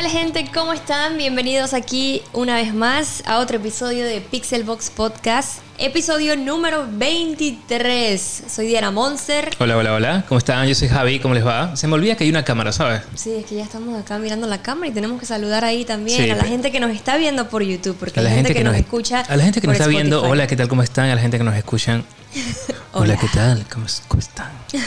tal gente? ¿Cómo están? Bienvenidos aquí una vez más a otro episodio de Pixelbox Podcast, episodio número 23. Soy Diana Monster. Hola, hola, hola. ¿Cómo están? Yo soy Javi. ¿Cómo les va? Se me olvida que hay una cámara, ¿sabes? Sí, es que ya estamos acá mirando la cámara y tenemos que saludar ahí también Sí, a la gente que nos está viendo por YouTube, porque A hay gente, que, nos, escucha. A la gente que nos está viendo, hola, ¿qué tal? ¿Cómo están? A la gente que nos escuchan. hola, Hola. ¿qué tal? ¿Cómo, cómo están?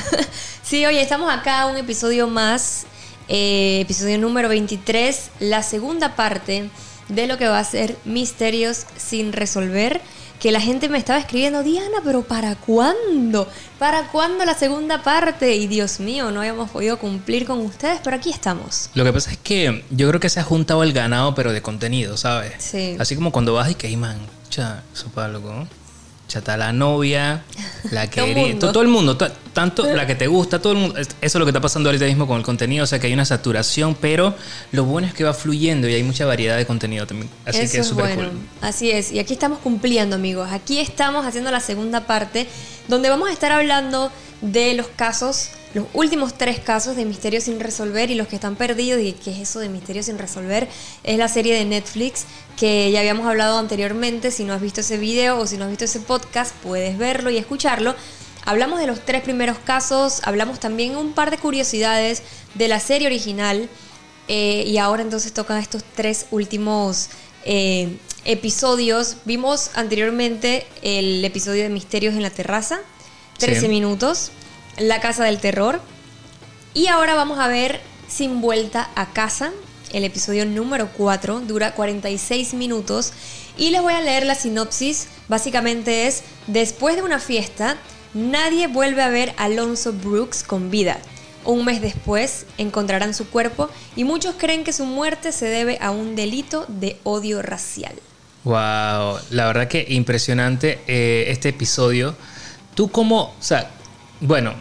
Sí, oye, estamos acá un episodio más, eh, episodio número 23, la segunda parte de lo que va a ser Misterios sin resolver. Que la gente me estaba escribiendo, Diana, pero ¿para cuándo? ¿Para cuándo la segunda parte? Y Dios mío, no habíamos podido cumplir con ustedes, pero aquí estamos. Lo que pasa es que yo creo que se ha juntado el ganado, pero de contenido, ¿sabes? Sí. Así como cuando vas y que, "Ey, man, sopa, loco. Ya está la novia, la Todo mundo. todo, el mundo, to- tanto la que te gusta, todo el mundo. Es- Eso es lo que está pasando ahorita mismo con el contenido, o sea que hay una saturación, pero lo bueno es que va fluyendo y hay mucha variedad de contenido también. Así Eso que es es súper bueno. cool. Así es. Y aquí estamos cumpliendo, amigos. Aquí estamos haciendo la segunda parte, donde vamos a estar hablando de los casos, los últimos tres casos de misterios sin resolver y los que están perdidos. ¿Y qué es eso de misterios sin resolver? Es la serie de Netflix que ya habíamos hablado anteriormente. Si no has visto ese video o si no has visto ese podcast, puedes verlo y escucharlo. Hablamos de los tres primeros casos, hablamos también un par de curiosidades de la serie original. Eh, y ahora entonces tocan estos tres últimos eh, episodios. Vimos anteriormente el episodio de Misterios en la Terraza, 13 Sí. minutos, La Casa del Terror. Y ahora vamos a ver Sin Vuelta a Casa, el episodio número 4, dura 46 minutos. Y les voy a leer la sinopsis. Básicamente es, después de una fiesta, nadie vuelve a ver a Alonso Brooks con vida. Un mes después encontrarán su cuerpo y muchos creen que su muerte se debe a un delito de odio racial. Wow, la verdad que impresionante eh, este episodio. Tú como, o sea, bueno,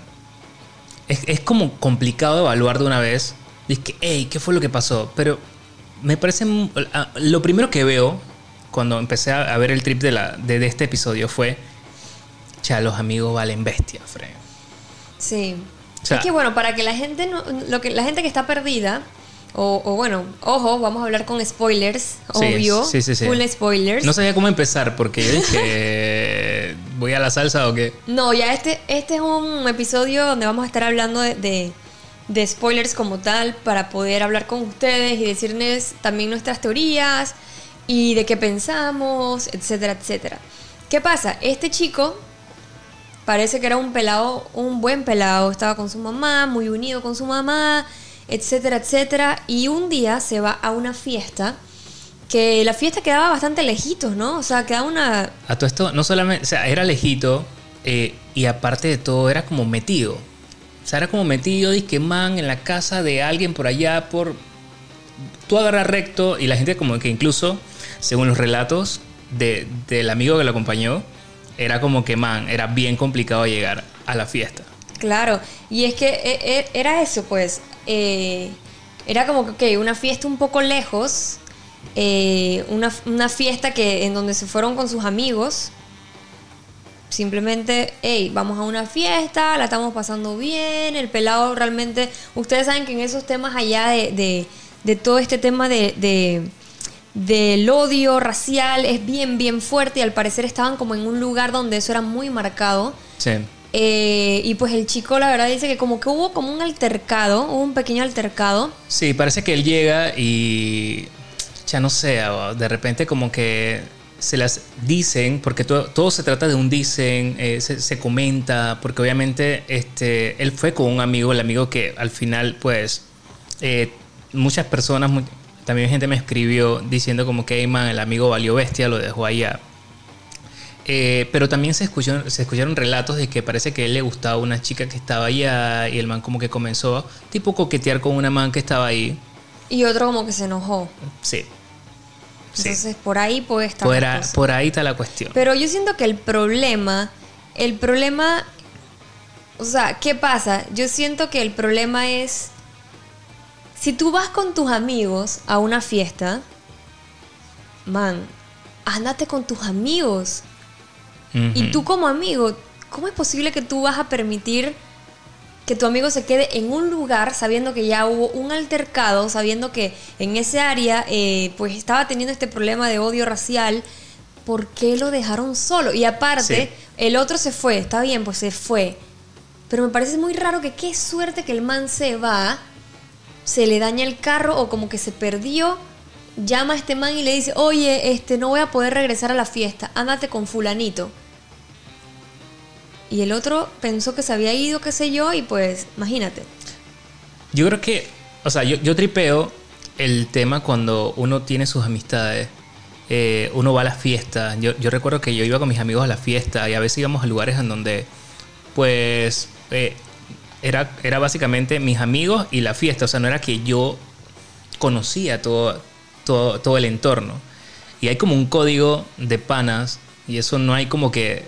es, es como complicado evaluar de una vez. Dices que, hey, ¿qué fue lo que pasó? Pero me parece, lo primero que veo cuando empecé a, a ver el trip de, la, de, de este episodio fue, ya, los amigos valen bestia, Fred. Sí. O sea- es que bueno, para que la gente no, lo que la gente que está perdida o, o bueno, ojo, vamos a hablar con spoilers, obvio, sí, sí, sí. full spoilers. No sabía cómo empezar porque dije, ¿voy a la salsa o qué? No, ya este, este es un episodio donde vamos a estar hablando de, de- de spoilers como tal para poder hablar con ustedes y decirles también nuestras teorías y de qué pensamos, etcétera, etcétera. ¿Qué pasa? Este chico parece que era un pelado, un buen pelado, estaba con su mamá, muy unido con su mamá, etcétera, etcétera, y un día se va a una fiesta que la fiesta quedaba bastante lejitos, ¿no? O sea, quedaba una A todo esto, no solamente, o sea, era lejito eh, y aparte de todo era como metido. O sea, era como metido, que man, en la casa de alguien por allá, por... Tú agarras recto y la gente como que incluso, según los relatos de- del amigo que lo acompañó, era como que, man, era bien complicado llegar a la fiesta. Claro, y es que e- e- era eso, pues. Eh, era como que ok, una fiesta un poco lejos, eh, una, una fiesta que en donde se fueron con sus amigos. Simplemente, hey, vamos a una fiesta, la estamos pasando bien, el pelado realmente. Ustedes saben que en esos temas allá de, de- de todo este tema de, de- del odio racial es bien, bien fuerte y al parecer estaban como en un lugar donde eso era muy marcado. Sí. Eh, y pues el chico la verdad dice que como que hubo como un altercado, hubo un pequeño altercado. Sí, parece que él llega y ya no sé, de repente como que se las dicen, porque todo, todo se trata de un dicen, eh, se, se comenta, porque obviamente este, él fue con un amigo, el amigo que al final pues eh, muchas personas, también gente me escribió diciendo como que "Ey, man, el amigo valió bestia, lo dejó allá. Eh, pero también se escucharon, se escucharon relatos de que parece que a él le gustaba una chica que estaba allá y el man como que comenzó tipo coquetear con una man que estaba ahí. Y otro como que se enojó. Sí. Sí. Entonces por ahí puede estar. Por, la a- cosa. por ahí está la cuestión. Pero yo siento que el problema, el problema, o sea, ¿qué pasa? Yo siento que el problema es, si tú vas con tus amigos a una fiesta, man, ándate con tus amigos. Y tú como amigo, ¿cómo es posible que tú vas a permitir que tu amigo se quede en un lugar sabiendo que ya hubo un altercado, sabiendo que en ese área eh, pues estaba teniendo este problema de odio racial, ¿por qué lo dejaron solo? Y aparte, el otro se fue, está bien, pues se fue. Pero me parece muy raro que qué suerte que el man se va, se le daña el carro o como que se perdió, llama a este man y le dice, oye, este, no voy a poder regresar a la fiesta, ándate con fulanito. Y el otro pensó que se había ido, qué sé yo, y pues, imagínate. Yo creo que, o sea, yo, yo tripeo el tema cuando uno tiene sus amistades. eh, uno va a las fiestas. Yo, yo recuerdo que yo iba con mis amigos a la fiesta y a veces íbamos a lugares en donde, pues, eh, era, era básicamente mis amigos y la fiesta. O sea, no era que yo conocía todo, todo, todo el entorno. Y hay como un código de panas y eso no hay como que...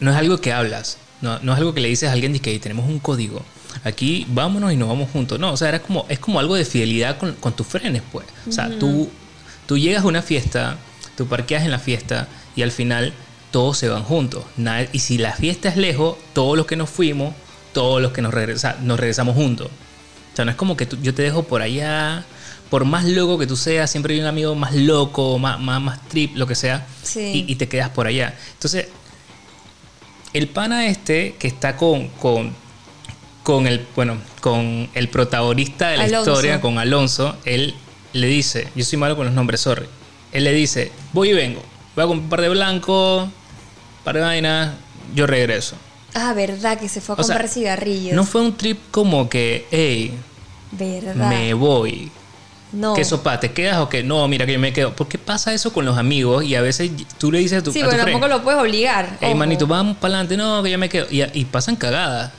No es algo que hablas. No, no es algo que le dices a alguien de que "Hey, tenemos un código. Aquí vámonos y nos vamos juntos. No, o sea, era como, es como algo de fidelidad con, con tus frenes, pues. O sea, tú, tú llegas a una fiesta, tú parqueas en la fiesta y al final todos se van juntos. Y si la fiesta es lejos, todos los que nos fuimos, todos los que nos, regresa, nos regresamos juntos. O sea, no es como que tú- yo te dejo por allá, por más loco que tú seas, siempre hay un amigo más loco, más, más, más trip, lo que sea, Sí. y, y te quedas por allá. Entonces, el pana este que está con, con, con el, bueno, con el protagonista de la Alonso. historia, con Alonso, él le dice, yo soy malo con los nombres, sorry. Él le dice, voy y vengo, voy a comprar un par de blancos, par de vainas, yo regreso. Ah, verdad, que se fue a O sea, comprar cigarrillos. No fue un trip como que, hey, verdad. me voy. No. ¿Qué sopa? ¿Te quedas o qué? No, mira que yo me quedo. ¿Por qué pasa eso con los amigos? Y a veces tú le dices a tu, Sí, a tu pero tampoco lo puedes obligar. Hey, ojo. manito, vamos para adelante. No, que yo me quedo. Y, y pasan cagadas.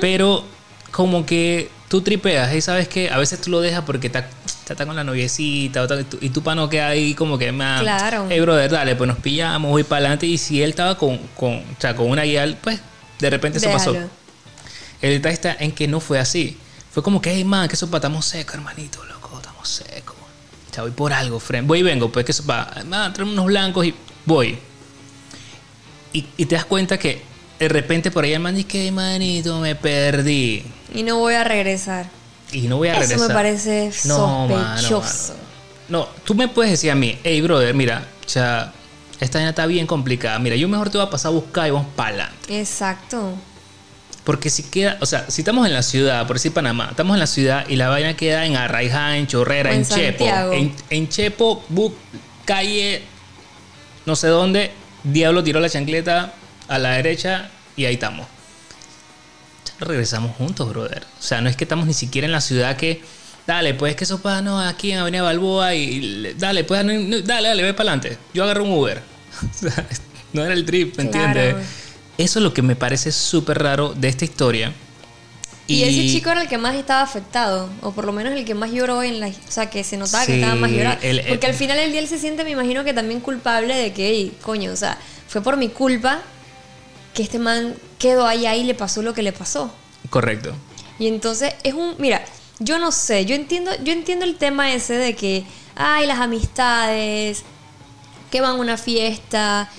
Pero como que tú tripeas y sabes que a veces tú lo dejas porque está, está, con la noviecita o tal, y tu- y tu pano queda ahí como que más. Claro. Hey, brother, dale, pues nos pillamos, voy para adelante. Y si él estaba con, con, o sea, con una guía, pues de repente eso pasó. Déjalo. El detalle está en que no fue así. Fue como que, hey, man, que sopa, estamos secos, hermanito, loco, estamos secos. O sea, voy por algo, friend. Voy y vengo, pues que sopa, man, traemos unos blancos y voy. Y, y te das cuenta que de repente por ahí el man dice que, manito, me perdí. Y no voy a regresar. Y no voy a Eso regresar. me parece No, sospechoso. mano. No, tú me puedes decir a mí, hey, brother, mira, sea, esta vaina está bien complicada. Mira, yo mejor te voy a pasar a buscar y vamos para adelante. Exacto. Porque si queda, o sea, si estamos en la ciudad, por decir Panamá, estamos en la ciudad y la vaina queda en Arraiján, en Chorrera, en, en Chepo. En, en Chepo, bu- calle, no sé dónde, Diablo tiró la chancleta a la derecha y ahí estamos. Regresamos juntos, brother. O sea, no es que estamos ni siquiera en la ciudad que. Dale, pues que eso pasa, no, aquí en Avenida Balboa y le- dale, pues no, dale, dale, ve para adelante. Yo agarro un Uber. O sea, no era el trip, ¿me Claro. Eso es lo que me parece súper raro de esta historia. Y, ese chico era el que más estaba afectado, o por lo menos el que más lloró en la... O sea, que se notaba que estaba más llorando. el- el- Porque al final el día él se siente, me imagino que también culpable de que, "Ey, coño, o sea, fue por mi culpa que este man quedó ahí, ahí y le pasó lo que le pasó. Correcto. Y entonces es un, mira, yo no sé, yo entiendo, yo entiendo el tema ese de que, ay, las amistades, que van a una fiesta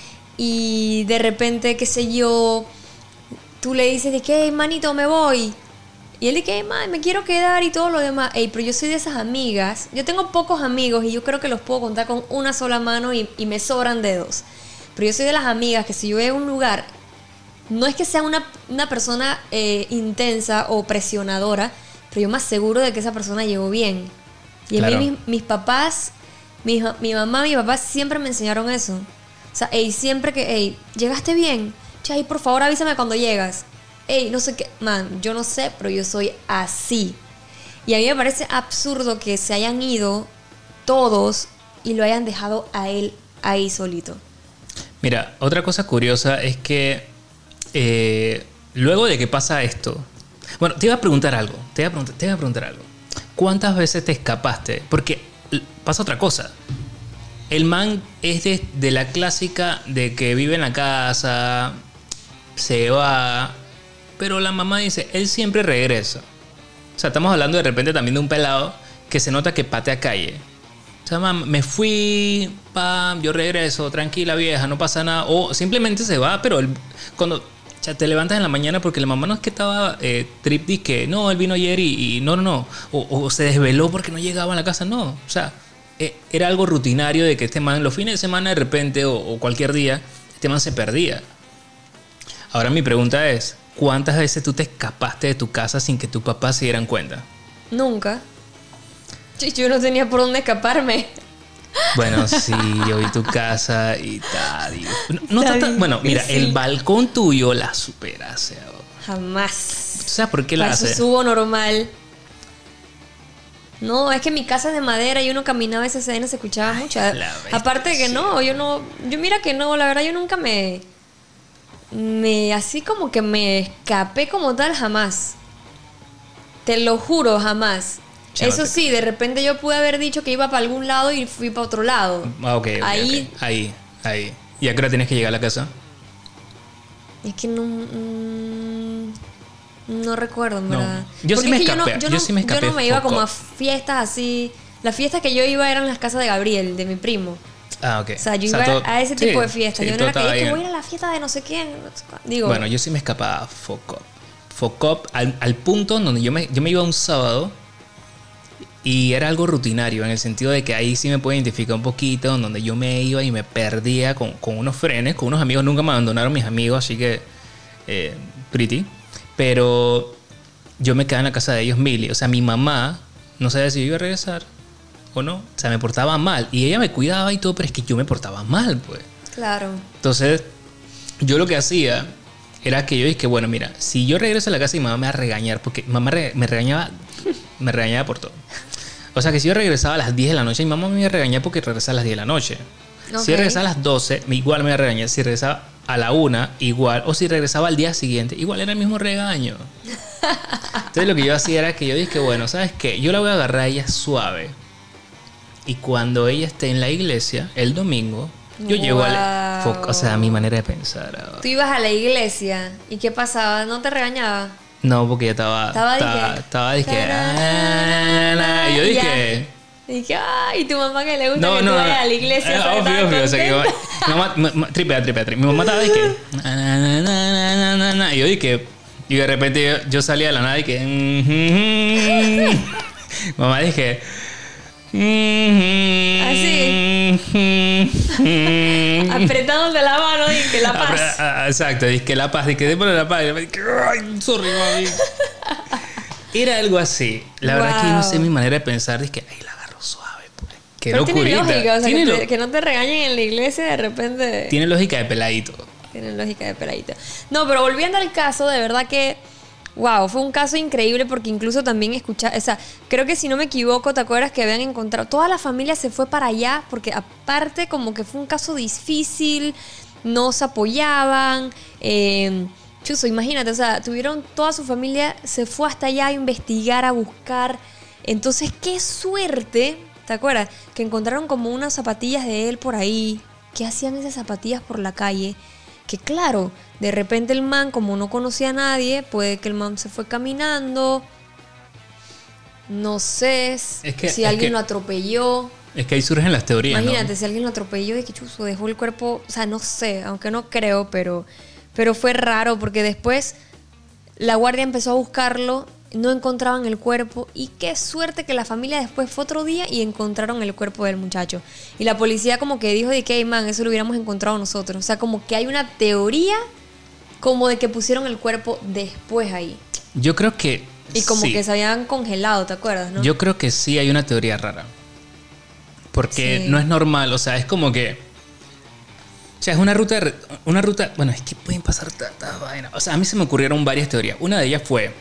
y de repente, qué sé yo, tú le dices de que, "Hey, manito, me voy. Y él dice que, me quiero quedar y todo lo demás. Ey, pero yo soy de esas amigas. Yo tengo pocos amigos y yo creo que los puedo contar con una sola mano y, y me sobran dedos. Pero yo soy de las amigas que si yo voy a un lugar no es que sea una, una persona eh, intensa o presionadora, pero yo me aseguro de que esa persona llegó bien. Y a mí mis, mis papás, mi, mi mamá, mi papá siempre me enseñaron eso. Sea, ey, siempre que, ey, llegaste bien, chay, por favor avísame cuando llegas. Ey, no sé qué, man, yo no sé, pero yo soy así. Y a mí me parece absurdo que se hayan ido todos y lo hayan dejado a él ahí solito. Mira, otra cosa curiosa es que eh, luego de que pasa esto, bueno, te iba a preguntar algo, te iba a preguntar, algo. ¿Cuántas veces te escapaste? Porque pasa otra cosa. El man es de, la clásica de que vive en la casa, se va, pero la mamá dice, él siempre regresa. O sea, estamos hablando de repente también de un pelado que se nota que patea calle. O sea, mam, me fui, pam, yo regreso, tranquila vieja, no pasa nada. O simplemente se va, pero el- cuando sea, te levantas en la mañana porque la mamá no es que estaba eh, trip que no, él vino ayer y, no, no, no. O, se desveló porque no llegaba a la casa. No. O sea, era algo rutinario de que este man, los fines de semana de repente o, o cualquier día, este man se perdía. Ahora mi pregunta es, ¿cuántas veces tú te escapaste de tu casa sin que tu papá se dieran cuenta? Nunca. Yo no tenía por dónde escaparme. Bueno, sí, yo vi tu casa y tal. No, no bueno, mira, el balcón tuyo la supera. O sea, Jamás. ¿tú sabes por qué la hace? subo normal. No, es que mi casa es de madera y uno caminaba esa escena se escuchaba mucho. Aparte de que no, yo no, yo mira que no, la verdad yo nunca me, me, así como que me escapé como tal jamás. Te lo juro, jamás. Eso sí, de repente yo pude haber dicho que iba para algún lado y fui para otro lado. Ah, ok, ok, Ahí. Ahí, ahí. ¿Y a qué hora tienes que llegar a la casa? Es que no. mm, no recuerdo, en No. verdad. Yo sí es que escapé, yo sí me escapé Yo no me iba como a fiestas así. Las fiestas que yo iba eran las casas de Gabriel, de mi primo. Ah, ok. O sea, yo iba todo- a ese sí, tipo de fiestas. sí, yo no era que "Es que voy a ir a la fiesta de no sé quién. no sé cuál". Digo, Bueno, yo sí me escapaba Focop. Focop al, al punto donde yo me, yo me iba un sábado y era algo rutinario, en el sentido de que ahí sí me puedo identificar un poquito, donde yo me iba y me perdía con, con unos frenes, con unos amigos, nunca me abandonaron mis amigos, así que eh, pretty. Pero yo me quedaba en la casa de ellos mil, o sea, mi mamá no sabía si yo iba a regresar o no, o sea, me portaba mal y ella me cuidaba y todo, pero es que yo me portaba mal, pues. claro. Entonces, yo lo que hacía era que yo dije, bueno, mira, si yo regreso a la casa y mamá me va a regañar, porque mamá re- me regañaba, me regañaba por todo. O sea, que si yo regresaba a las 10 de la noche, mi mamá me iba a regañar porque regresaba a las 10 de la noche. Si Ok. yo regresaba a las 12, me- igual me a regañar. Si regresaba a la 1, igual. O si regresaba al día siguiente, igual era el mismo regaño. Entonces lo que yo hacía era que yo dije, bueno, ¿sabes qué? Yo la voy a agarrar a ella suave. Y cuando ella esté en la iglesia, el domingo, yo llego. Wow. fo- O sea, mi manera de pensar. ahora. Tú ibas a la iglesia y ¿qué pasaba? ¿No te regañaba? No, porque ella estaba... Estaba, Estaba, dije, estaba, dije... "Ah, na, na, na". Y yo ya. dije... Y dije, ay, tu mamá que le gusta No, que no, tú no. a la iglesia. Eh, obvio, obvio. O sea, que mi mamá, contenta. mi mamá, ma- ma- tripea, tripea, tripea. Mi mamá estaba de que. na, na, na, na, na, na, na, Y yo dije. Y de repente yo, yo salía de la nada y que. "Mhm". mamá dije. "Mhm". Apretándote la mano y que la Apre- paz. ah, Exacto, dije la paz, dije démosle la paz. Y me dije, ay, sorry, mami. Era algo así. La verdad es que yo no sé mi manera de pensar. Dije, ay, la. Qué Pero tiene lógica, o sea, Tiene que, lo- que no te regañen en la iglesia de repente. tiene lógica de peladito. Tienen lógica de peladito. No, pero volviendo al caso, de verdad que. Wow, fue un caso increíble porque incluso también escuché, o sea, creo que si no me equivoco, ¿te acuerdas que habían encontrado? Toda la familia se fue para allá porque aparte como que fue un caso difícil, no se apoyaban, eh, chuzo, imagínate, o sea, tuvieron toda su familia, se fue hasta allá a investigar, a buscar. Entonces, qué suerte, ¿te acuerdas? Que encontraron como unas zapatillas de él por ahí. ¿Qué hacían esas zapatillas por la calle? Que claro, de repente el man, como no conocía a nadie, puede que el man se fue caminando. No sé Es que- si es alguien que- lo atropelló. Es que ahí surgen las teorías. ¿no? Imagínate, si alguien lo atropelló y que chuzo dejó el cuerpo, o sea, no sé, aunque no creo, pero, pero fue raro porque después la guardia empezó a buscarlo, no encontraban el cuerpo y qué suerte que la familia después fue otro día y encontraron el cuerpo del muchacho. Y la policía como que dijo de que, "Hey, man, eso lo hubiéramos encontrado nosotros. O sea, como que hay una teoría como de que pusieron el cuerpo después ahí. Yo creo que. Y como sí. que se habían congelado, ¿te acuerdas? ¿no? Yo creo que sí hay una teoría rara. Porque Sí. no es normal, o sea, es como que. O sea, es una ruta. Una ruta. Bueno, es que pueden pasar tantas vainas. O sea, a mí se me ocurrieron varias teorías. Una de ellas fue.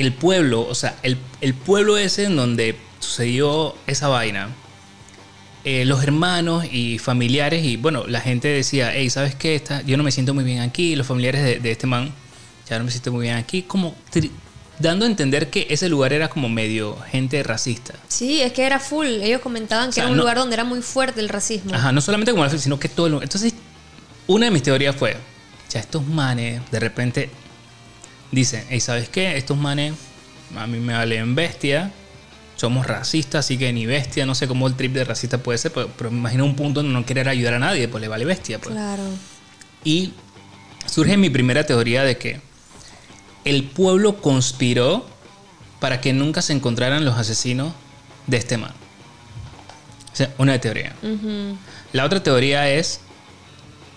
El pueblo, o sea, el, el pueblo ese en donde sucedió esa vaina. eh, los hermanos y familiares, y bueno, la gente decía, hey, ¿sabes qué? Esta- yo no me siento muy bien aquí. Los familiares de, de este man, ya no me siento muy bien aquí. Como dando a entender que ese lugar era como medio gente racista. Sí, es que era full. Ellos comentaban que sea, era un no- lugar donde era muy fuerte el racismo. Ajá, no solamente como la sino que todo el Entonces, una de mis teorías fue, ya estos manes de repente dicen, hey, ¿sabes qué? Estos manes a mí me valen bestia, somos racistas, así que ni bestia, no sé cómo el trip de racista puede ser, pero, pero me imagino un punto donde no querer ayudar a nadie, pues le vale bestia. Pues. Claro. Y surge mi primera teoría de que el pueblo conspiró para que nunca se encontraran los asesinos de este man. O sea, una teoría. La otra teoría es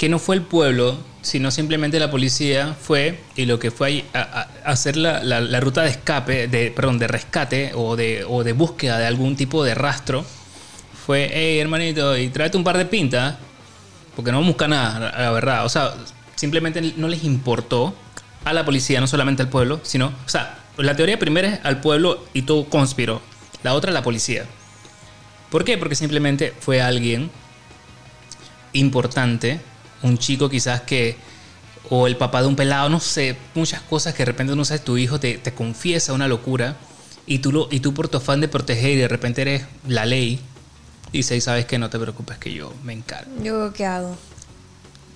que no fue el pueblo, sino simplemente la policía fue y lo que fue a, hacer la, ruta de escape, de, perdón, de rescate o de, o de búsqueda de algún tipo de rastro, fue, hey hermanito, y tráete un par de pintas, porque no vamos a buscar nada, la verdad. O sea, simplemente no les importó a la policía, no solamente al pueblo, sino, o sea, la teoría primera es al pueblo y todo conspiró. La otra, la policía. ¿Por qué? Porque simplemente fue alguien importante, un chico quizás que, o el papá de un pelado, no sé, muchas cosas que de repente no sabes, tu hijo te, te confiesa una locura y tú, lo, y tú por tu afán de proteger y de repente eres la ley, dices, sabes que no te preocupes que yo me encargo. ¿Yo qué hago?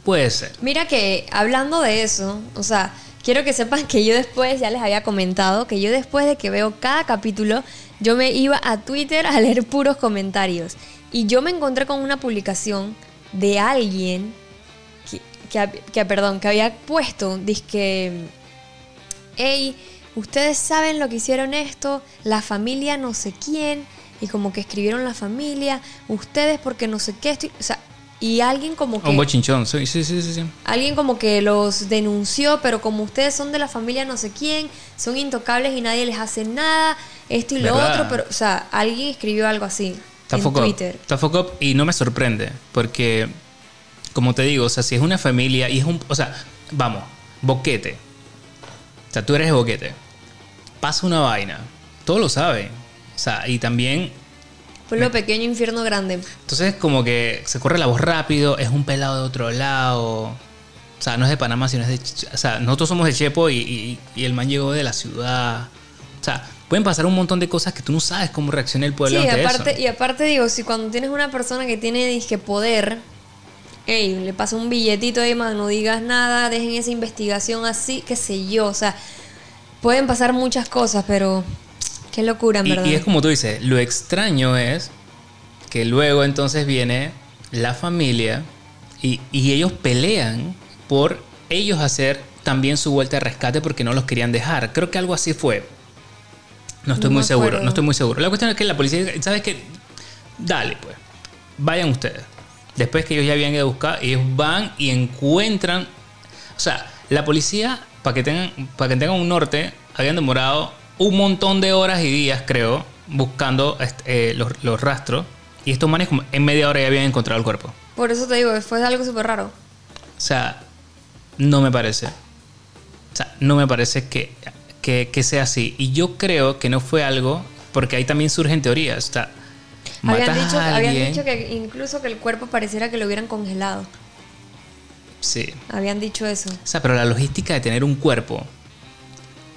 Puede ser. Mira que hablando de eso, o sea, quiero que sepan que yo después, ya les había comentado, que yo después de que veo cada capítulo, yo me iba a Twitter a leer puros comentarios. Y yo me encontré con una publicación de alguien que, que, perdón, que había puesto, que hey, ustedes saben lo que hicieron esto, la familia no sé quién, y como que escribieron la familia, ustedes porque no sé qué, estoy, o sea, y alguien como que... Un bochinchón, sí, sí, sí, sí. Alguien como que los denunció, pero como ustedes son de la familia no sé quién, son intocables y nadie les hace nada, esto y lo otro, pero, o sea, alguien escribió algo así en Twitter. Está y no me sorprende, porque, como te digo, o sea, si es una familia y es un... O sea, vamos, boquete. O sea, tú eres boquete. Pasa una vaina. Todos lo saben. O sea, y también lo pequeño, infierno grande. Entonces, como que se corre la voz rápido, es un pelado de otro lado. O sea, no es de Panamá, sino es de. O sea, nosotros somos de Chepo y, el man llegó de la ciudad. O sea, pueden pasar un montón de cosas que tú no sabes cómo reacciona el pueblo sí, aparte, Y aparte, digo, si cuando tienes una persona que tiene, dije, poder. Ey, le pasa un billetito ahí, man, no digas nada, dejen esa investigación así, qué sé yo. O sea, pueden pasar muchas cosas, pero Qué locura, en verdad. Y es como tú dices, lo extraño es que luego entonces viene la familia y, ellos pelean por ellos hacer también su vuelta de rescate porque no los querían dejar. Creo que algo así fue. No estoy muy seguro, no estoy muy seguro. La cuestión es que la policía, ¿sabes qué? Dale, pues. Vayan ustedes. Después que ellos ya habían ido a buscar, ellos van y encuentran. O sea, la policía, para que tengan, para que tengan un norte, habían demorado un montón de horas y días, creo, buscando eh, los, rastros. Y estos manes en media hora ya habían encontrado el cuerpo. Por eso te digo, fue algo súper raro. O sea, no me parece. O sea, no me parece que, que, sea así. Y yo creo que no fue algo, porque ahí también surgen teorías. O sea, habían dicho, habían dicho que incluso que el cuerpo pareciera que lo hubieran congelado. Sí. Habían dicho eso. O sea, pero la logística de tener un cuerpo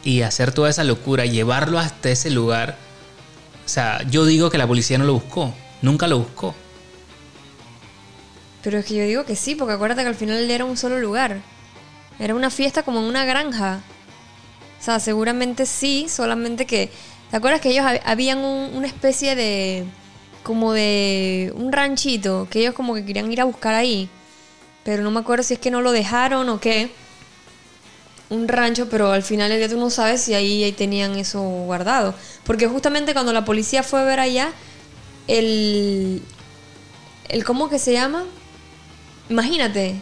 y hacer toda esa locura, llevarlo hasta ese lugar. O sea, yo digo que la policía no lo buscó, nunca lo buscó. Pero es que yo digo que sí, porque acuérdate que al final era un solo lugar. Era una fiesta como en una granja. O sea, seguramente sí, solamente que... ¿Te acuerdas que ellos habían una especie de... como de... un ranchito que ellos como que querían ir a buscar ahí? Pero no me acuerdo si es que no lo dejaron o qué un rancho, pero al final el día tú no sabes si ahí, ahí tenían eso guardado. Porque justamente cuando la policía fue a ver allá, el, el ¿cómo que se llama? Imagínate,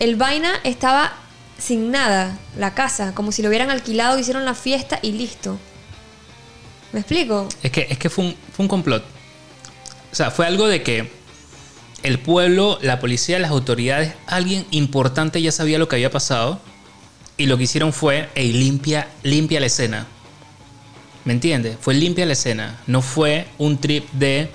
el vaina estaba sin nada, la casa, como si lo hubieran alquilado, hicieron la fiesta y listo. ¿Me explico? Es que, es que fue, un, fue un complot. O sea, fue algo de que el pueblo, la policía, las autoridades, alguien importante ya sabía lo que había pasado y lo que hicieron fue, hey, limpia, limpia la escena. ¿Me entiendes? Fue limpia la escena. No fue un trip de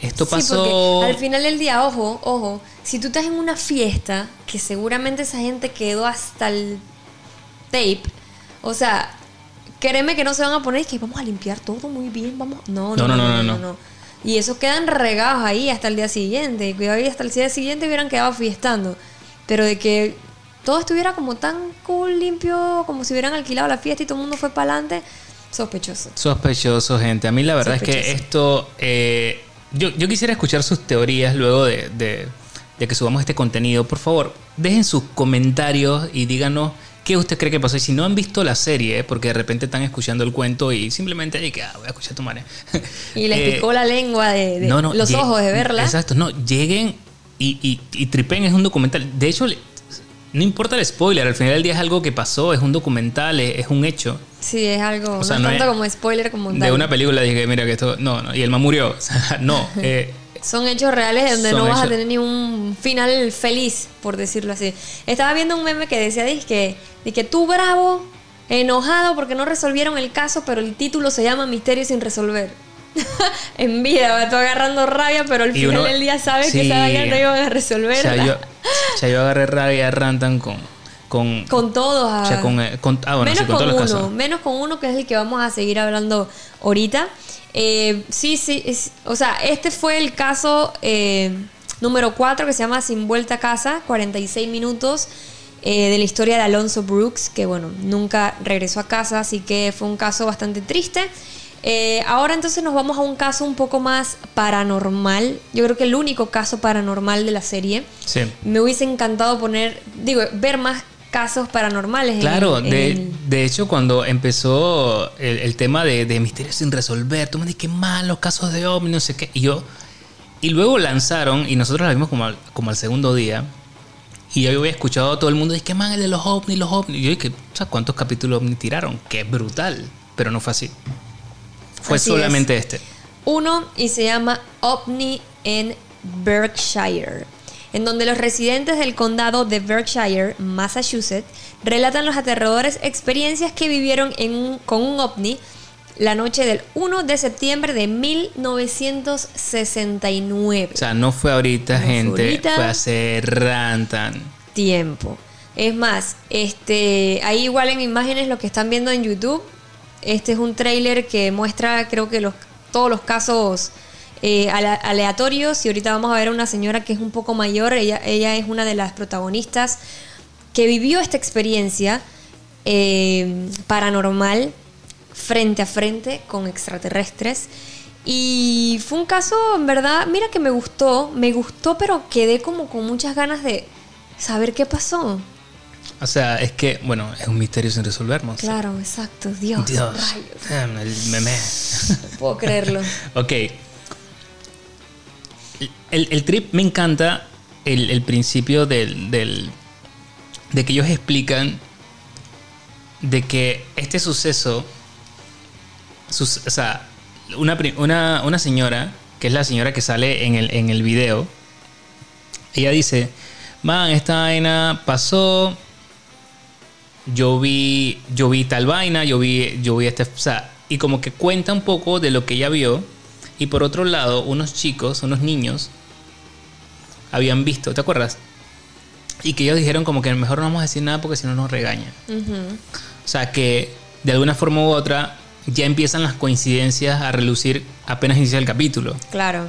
esto pasó. al final del día, ojo, ojo, si tú estás en una fiesta, que seguramente esa gente quedó hasta el tape, o sea, créeme que no se van a poner y que vamos a limpiar todo muy bien, vamos. no, no, no. no, no, no y esos quedan regados ahí hasta el día siguiente. Cuidado, y hasta el día siguiente hubieran quedado fiestando. Pero de que todo estuviera como tan cool, limpio, como si hubieran alquilado la fiesta y todo el mundo fue para adelante, sospechoso. Sospechoso, gente. A mí la verdad es que esto... Eh, yo, yo, quisiera escuchar sus teorías luego de, de, de, que subamos este contenido. Por favor, dejen sus comentarios y díganos qué usted cree que pasó. Y si no han visto la serie, porque de repente están escuchando el cuento y simplemente hay que, ah, voy a escuchar tu madre. Y les Eh, picó la lengua de, de no, no, los ojos de verla. Exacto, no, lleguen y, y, y tripen es un documental. De hecho, no importa el spoiler, al final del día es algo que pasó, es un documental, es, es un hecho. Sí, es algo. O sea, no, tanto es- como spoiler como De tal. una película dije, mira que esto, no, no, y el man murió. No, eh, Son hechos reales donde Son no vas a tener ni un final feliz, por decirlo así. Estaba viendo un meme que decía, que, que tú bravo, enojado porque no resolvieron el caso, pero el título se llama Misterio sin resolver. en vida, va tú agarrando rabia, pero al Y final uno- del día sabes que esa vaina no iban a resolver. o sea, yo, o sea, yo agarré rabia a Rantan con, con, Con todos. o sea, ah. con, eh, con- ah, bueno, menos sí, con uno, menos con uno que es el que vamos a seguir hablando ahorita. Eh, sí, sí, es- o sea, este fue el caso eh, número 4 que se llama Sin Vuelta a Casa, 46 minutos eh, de la historia de Alonso Brooks, que bueno, nunca regresó a casa, así que fue un caso bastante triste. Ahora entonces nos vamos a un caso un poco más paranormal, yo creo que el único caso paranormal de la serie. Sí. Me hubiese encantado poner, digo, ver más casos paranormales. en Claro, en de, el- de hecho cuando empezó el, el tema de, de misterios sin resolver, tú me dices, qué mal los casos de ovni, no sé qué, y yo, y luego lanzaron, y nosotros la vimos como al, como al segundo día, y yo había escuchado a todo el mundo, dice, qué mal el de los ovnis, los ovnis, y yo dije, o sea, ¿cuántos capítulos ovni tiraron? Qué brutal, pero no fue así. Fue Así solamente este. Uno y se llama OVNI en Berkshire, en donde los residentes del condado de Berkshire, Massachusetts, relatan las aterradoras experiencias que vivieron en un- con un OVNI la noche del 1 de septiembre de 1969. O sea, no fue ahorita, No fue gente, ahorita. fue hace rantan. tiempo. Es más, este, ahí igual en imágenes lo que están viendo en YouTube, este es un trailer que muestra creo que los, todos los casos eh, ale- aleatorios y ahorita vamos a ver a una señora que es un poco mayor, ella, ella es una de las protagonistas que vivió esta experiencia eh, paranormal frente a frente con extraterrestres. Y fue un caso, en verdad, mira que me gustó, me gustó, pero quedé como con muchas ganas de saber qué pasó. O sea, es que, bueno, es un misterio sin resolver, ¿no? Claro, exacto, Dios, Dios. rayos, El meme. no puedo creerlo. ok. El, el trip me encanta el, el principio del, del- de que ellos explican de que este suceso, o sea, una, una, una señora, que es la señora que sale en el, en el video, ella dice, man, esta vaina pasó, yo vi, yo vi tal vaina, yo vi, yo vi este, o sea, y como que cuenta un poco de lo que ella vio, y por otro lado, unos chicos, unos niños, habían visto, ¿te acuerdas? Y que ellos dijeron como que mejor no vamos a decir nada porque si no nos regañan. O sea que de alguna forma u otra ya empiezan las coincidencias a relucir apenas inicia el capítulo. Claro,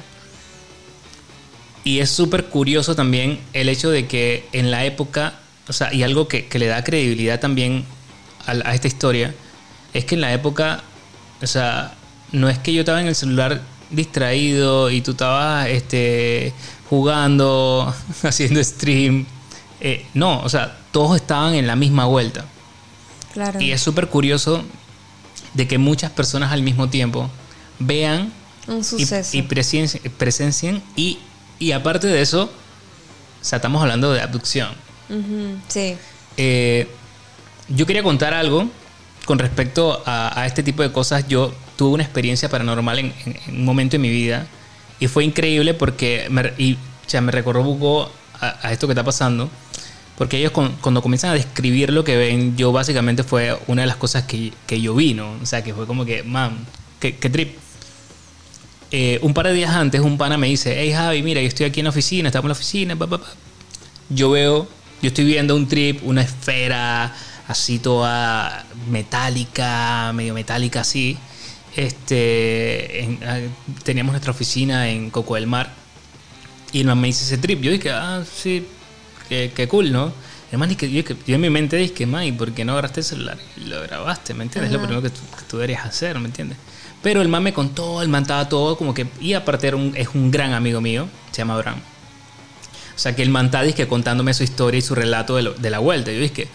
Y es súper curioso también el hecho de que en la época, o sea, y algo que, que le da credibilidad también a, a esta historia, es que en la época, o sea, no es que yo estaba en el celular distraído y tú estabas este, jugando, haciendo stream. Eh, no, o sea, todos estaban en la misma vuelta. claro. Y es súper curioso de que muchas personas al mismo tiempo vean Un y, suceso. y presencien, presencien y, y aparte de eso, o sea, estamos hablando de abducción. Sí. Eh, yo quería contar algo con respecto a, a este tipo de cosas. Yo tuve una experiencia paranormal en, en- en un momento de mi vida y fue increíble porque me, y, o sea, me recordó un poco a, a esto que está pasando. Porque ellos con- cuando comienzan a describir lo que ven, yo básicamente fue una de las cosas que, que yo vi, ¿no? O sea, que fue como que, man, qué, qué trip. Eh, un par de días antes, un pana me dice, hey Javi, mira, yo estoy aquí en la oficina, estamos en la oficina, pa, pa, pa". Yo veo, yo estoy viendo un trip, una esfera así toda metálica, medio metálica así. Este, en- ah, teníamos nuestra oficina en Coco del Mar y el man me dice ese trip. Yo dije, ah, sí, qué, qué cool, ¿no? El man, dije, yo, yo en mi mente dije, man, ¿y por qué no agarraste el celular y lo grabaste? ¿Me entiendes? Es lo primero que tú, que tú deberías hacer, ¿me entiendes? Pero el man me contó, el man estaba todo como que... Y aparte era un- es un gran amigo mío, se llama Abraham. O sea, que el mantadis que contándome su historia y su relato de, lo- de la vuelta. Yo dije,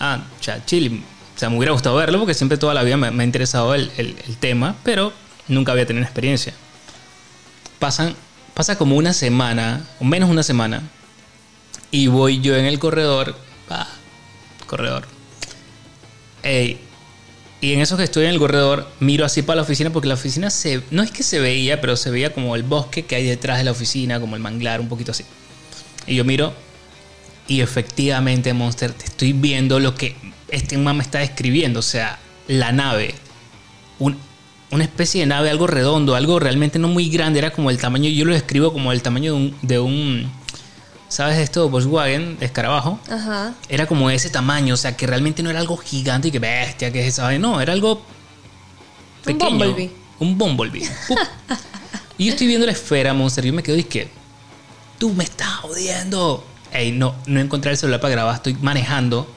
ah, o sea, chile. O sea, me hubiera gustado verlo porque siempre toda la vida me, ha interesado el, el- tema, pero nunca había tenido experiencia. Pasan, pasa como una semana, o menos una semana, y voy yo en el corredor, pa, corredor. Ey, y en eso que estoy en el corredor, miro así para la oficina porque la oficina se, no es que se veía, pero se veía como el bosque que hay detrás de la oficina, como el manglar, un poquito así. Y yo miro y efectivamente, Monster, te estoy viendo lo que este man me está describiendo, o sea, la nave. Un- una especie de nave, algo redondo, algo realmente no muy grande, era como el tamaño, yo lo describo como el tamaño de un, de un ¿sabes esto? Volkswagen, de escarabajo Ajá. era como ese tamaño, o sea, que realmente no era algo gigante y que bestia, que es esa no, era algo Un pequeño. bumblebee. Un bumblebee. Y yo estoy viendo la esfera, Monster, y yo me quedo y que tú me estás jodiendo. Ey, no, no encontré el celular para grabar, estoy manejando.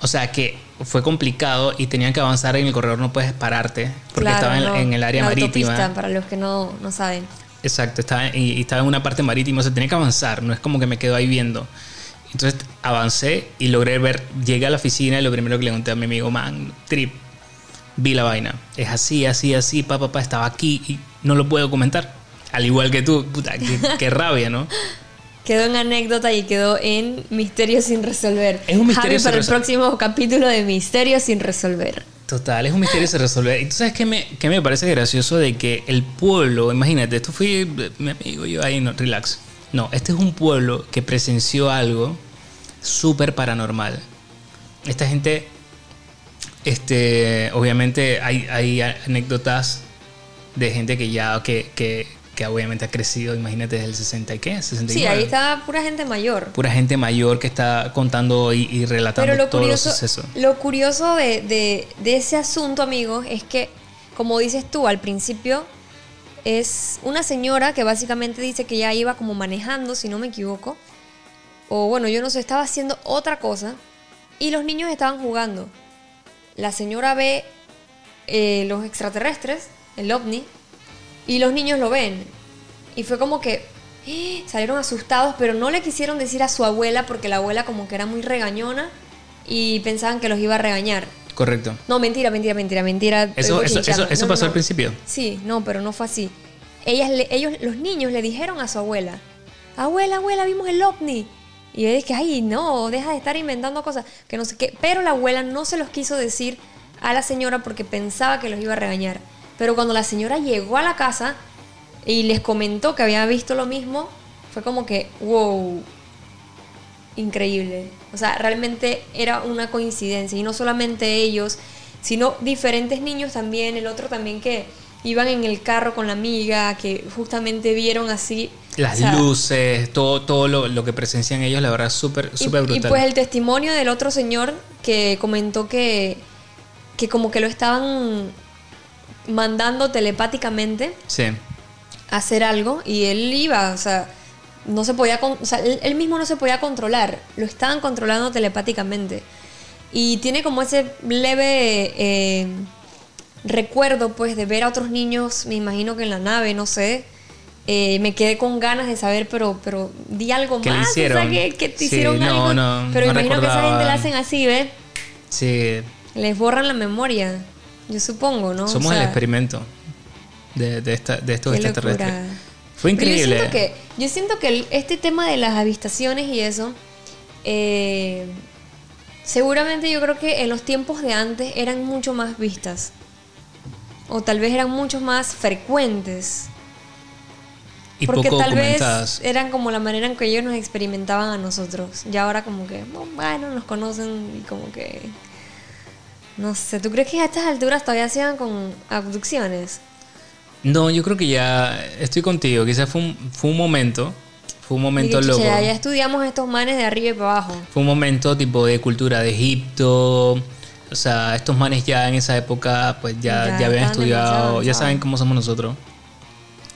O sea que fue complicado y tenían que avanzar en el corredor, no puedes pararte porque Claro, estaba en, no. en el área marítima. para los que no, no saben. Exacto, estaba, y, y estaba en una parte marítima, o sea, tenía que avanzar, no es como que me quedo ahí viendo. Entonces avancé y logré ver, llegué a la oficina y lo primero que le conté a mi amigo, man, trip, vi la vaina. Es así, así, así, papá, papá, estaba aquí y no lo puedo comentar. Al igual que tú, puta, qué, qué rabia, ¿no? Quedó en anécdota y quedó en misterio sin resolver. Es un misterio Javi sin para el próximo capítulo de Misterio sin resolver. Total, es un misterio se resolver. Y tú sabes qué me, qué me parece gracioso de que el pueblo, imagínate, esto fue eh, mi amigo, yo ahí, no, relax. No, este es un pueblo que presenció algo súper paranormal. Esta gente, este, obviamente hay, hay anécdotas de gente que ya, que, que, que obviamente ha crecido, imagínate, desde el 60 y qué, 69. Sí, ahí estaba pura gente mayor. Pura gente mayor que está contando y, y relatando Pero lo todos curioso, los sucesos. lo curioso de, de- de ese asunto, amigos, es que, como dices tú, al principio es una señora que básicamente dice que ya iba como manejando, si no me equivoco. O bueno, yo no sé, estaba haciendo otra cosa. Y los niños estaban jugando. La señora ve eh, los extraterrestres, el ovni, y los niños lo ven. Y fue como que ¡eh! salieron asustados, pero no le quisieron decir a su abuela porque la abuela como que era muy regañona y pensaban que los iba a regañar. Correcto. No, mentira, mentira, mentira, mentira. Eso, eso, eso, eso No, pasó no. al principio. Sí, no, pero no fue así. Ellas, le- ellos, los niños le dijeron a su abuela, abuela, abuela, vimos el ovni. Y ella dice, ay, no, deja de estar inventando cosas, que no sé qué. Pero la abuela no se los quiso decir a la señora porque pensaba que los iba a regañar. Pero cuando la señora llegó a la casa y les comentó que había visto lo mismo, fue como que, wow, increíble. O sea, realmente era una coincidencia. Y no solamente ellos, sino diferentes niños también. El otro también que iban en el carro con la amiga, que justamente vieron así. Las o sea, luces, todo, todo lo, lo que presencian ellos, la verdad, súper, y- súper y, brutal. pues el testimonio del otro señor que comentó que, que como que lo estaban mandando telepáticamente Sí, a hacer algo y él iba, o sea, no se podía, o sea, él, él mismo no se podía controlar, lo estaban controlando telepáticamente. Y tiene como ese leve eh, recuerdo, pues, de ver a otros niños, me imagino que en la nave, no sé. Eh, me quedé con ganas de saber, pero, pero di algo ¿Qué le más, o sea, hicieron? que, que te Sí, hicieron no, algo. no, pero no imagino que esa gente la hacen así, ¿ves? sí. Les borran la memoria, yo supongo, ¿no? O Somos el experimento de, de, esta- de estos extraterrestres. locura. Fue increíble. Yo siento que, yo siento que este tema de las avistaciones y eso, eh, seguramente yo creo que en los tiempos de antes eran mucho más vistas. O tal vez eran mucho más frecuentes. y porque poco tal vez eran como la manera en que ellos nos experimentaban a nosotros. Y ahora como que, bueno, nos conocen y como que... No sé, ¿tú crees que a estas alturas todavía se hagan con abducciones? No, yo creo que ya estoy contigo. Quizás fue un, fue un momento. Fue un momento Dije, loco. "Chucha, ya estudiamos estos manes de arriba y para abajo. Fue un momento tipo de cultura de Egipto. O sea, estos manes ya en esa época pues ya, Ya ya habían estudiado, ya saben cómo somos nosotros.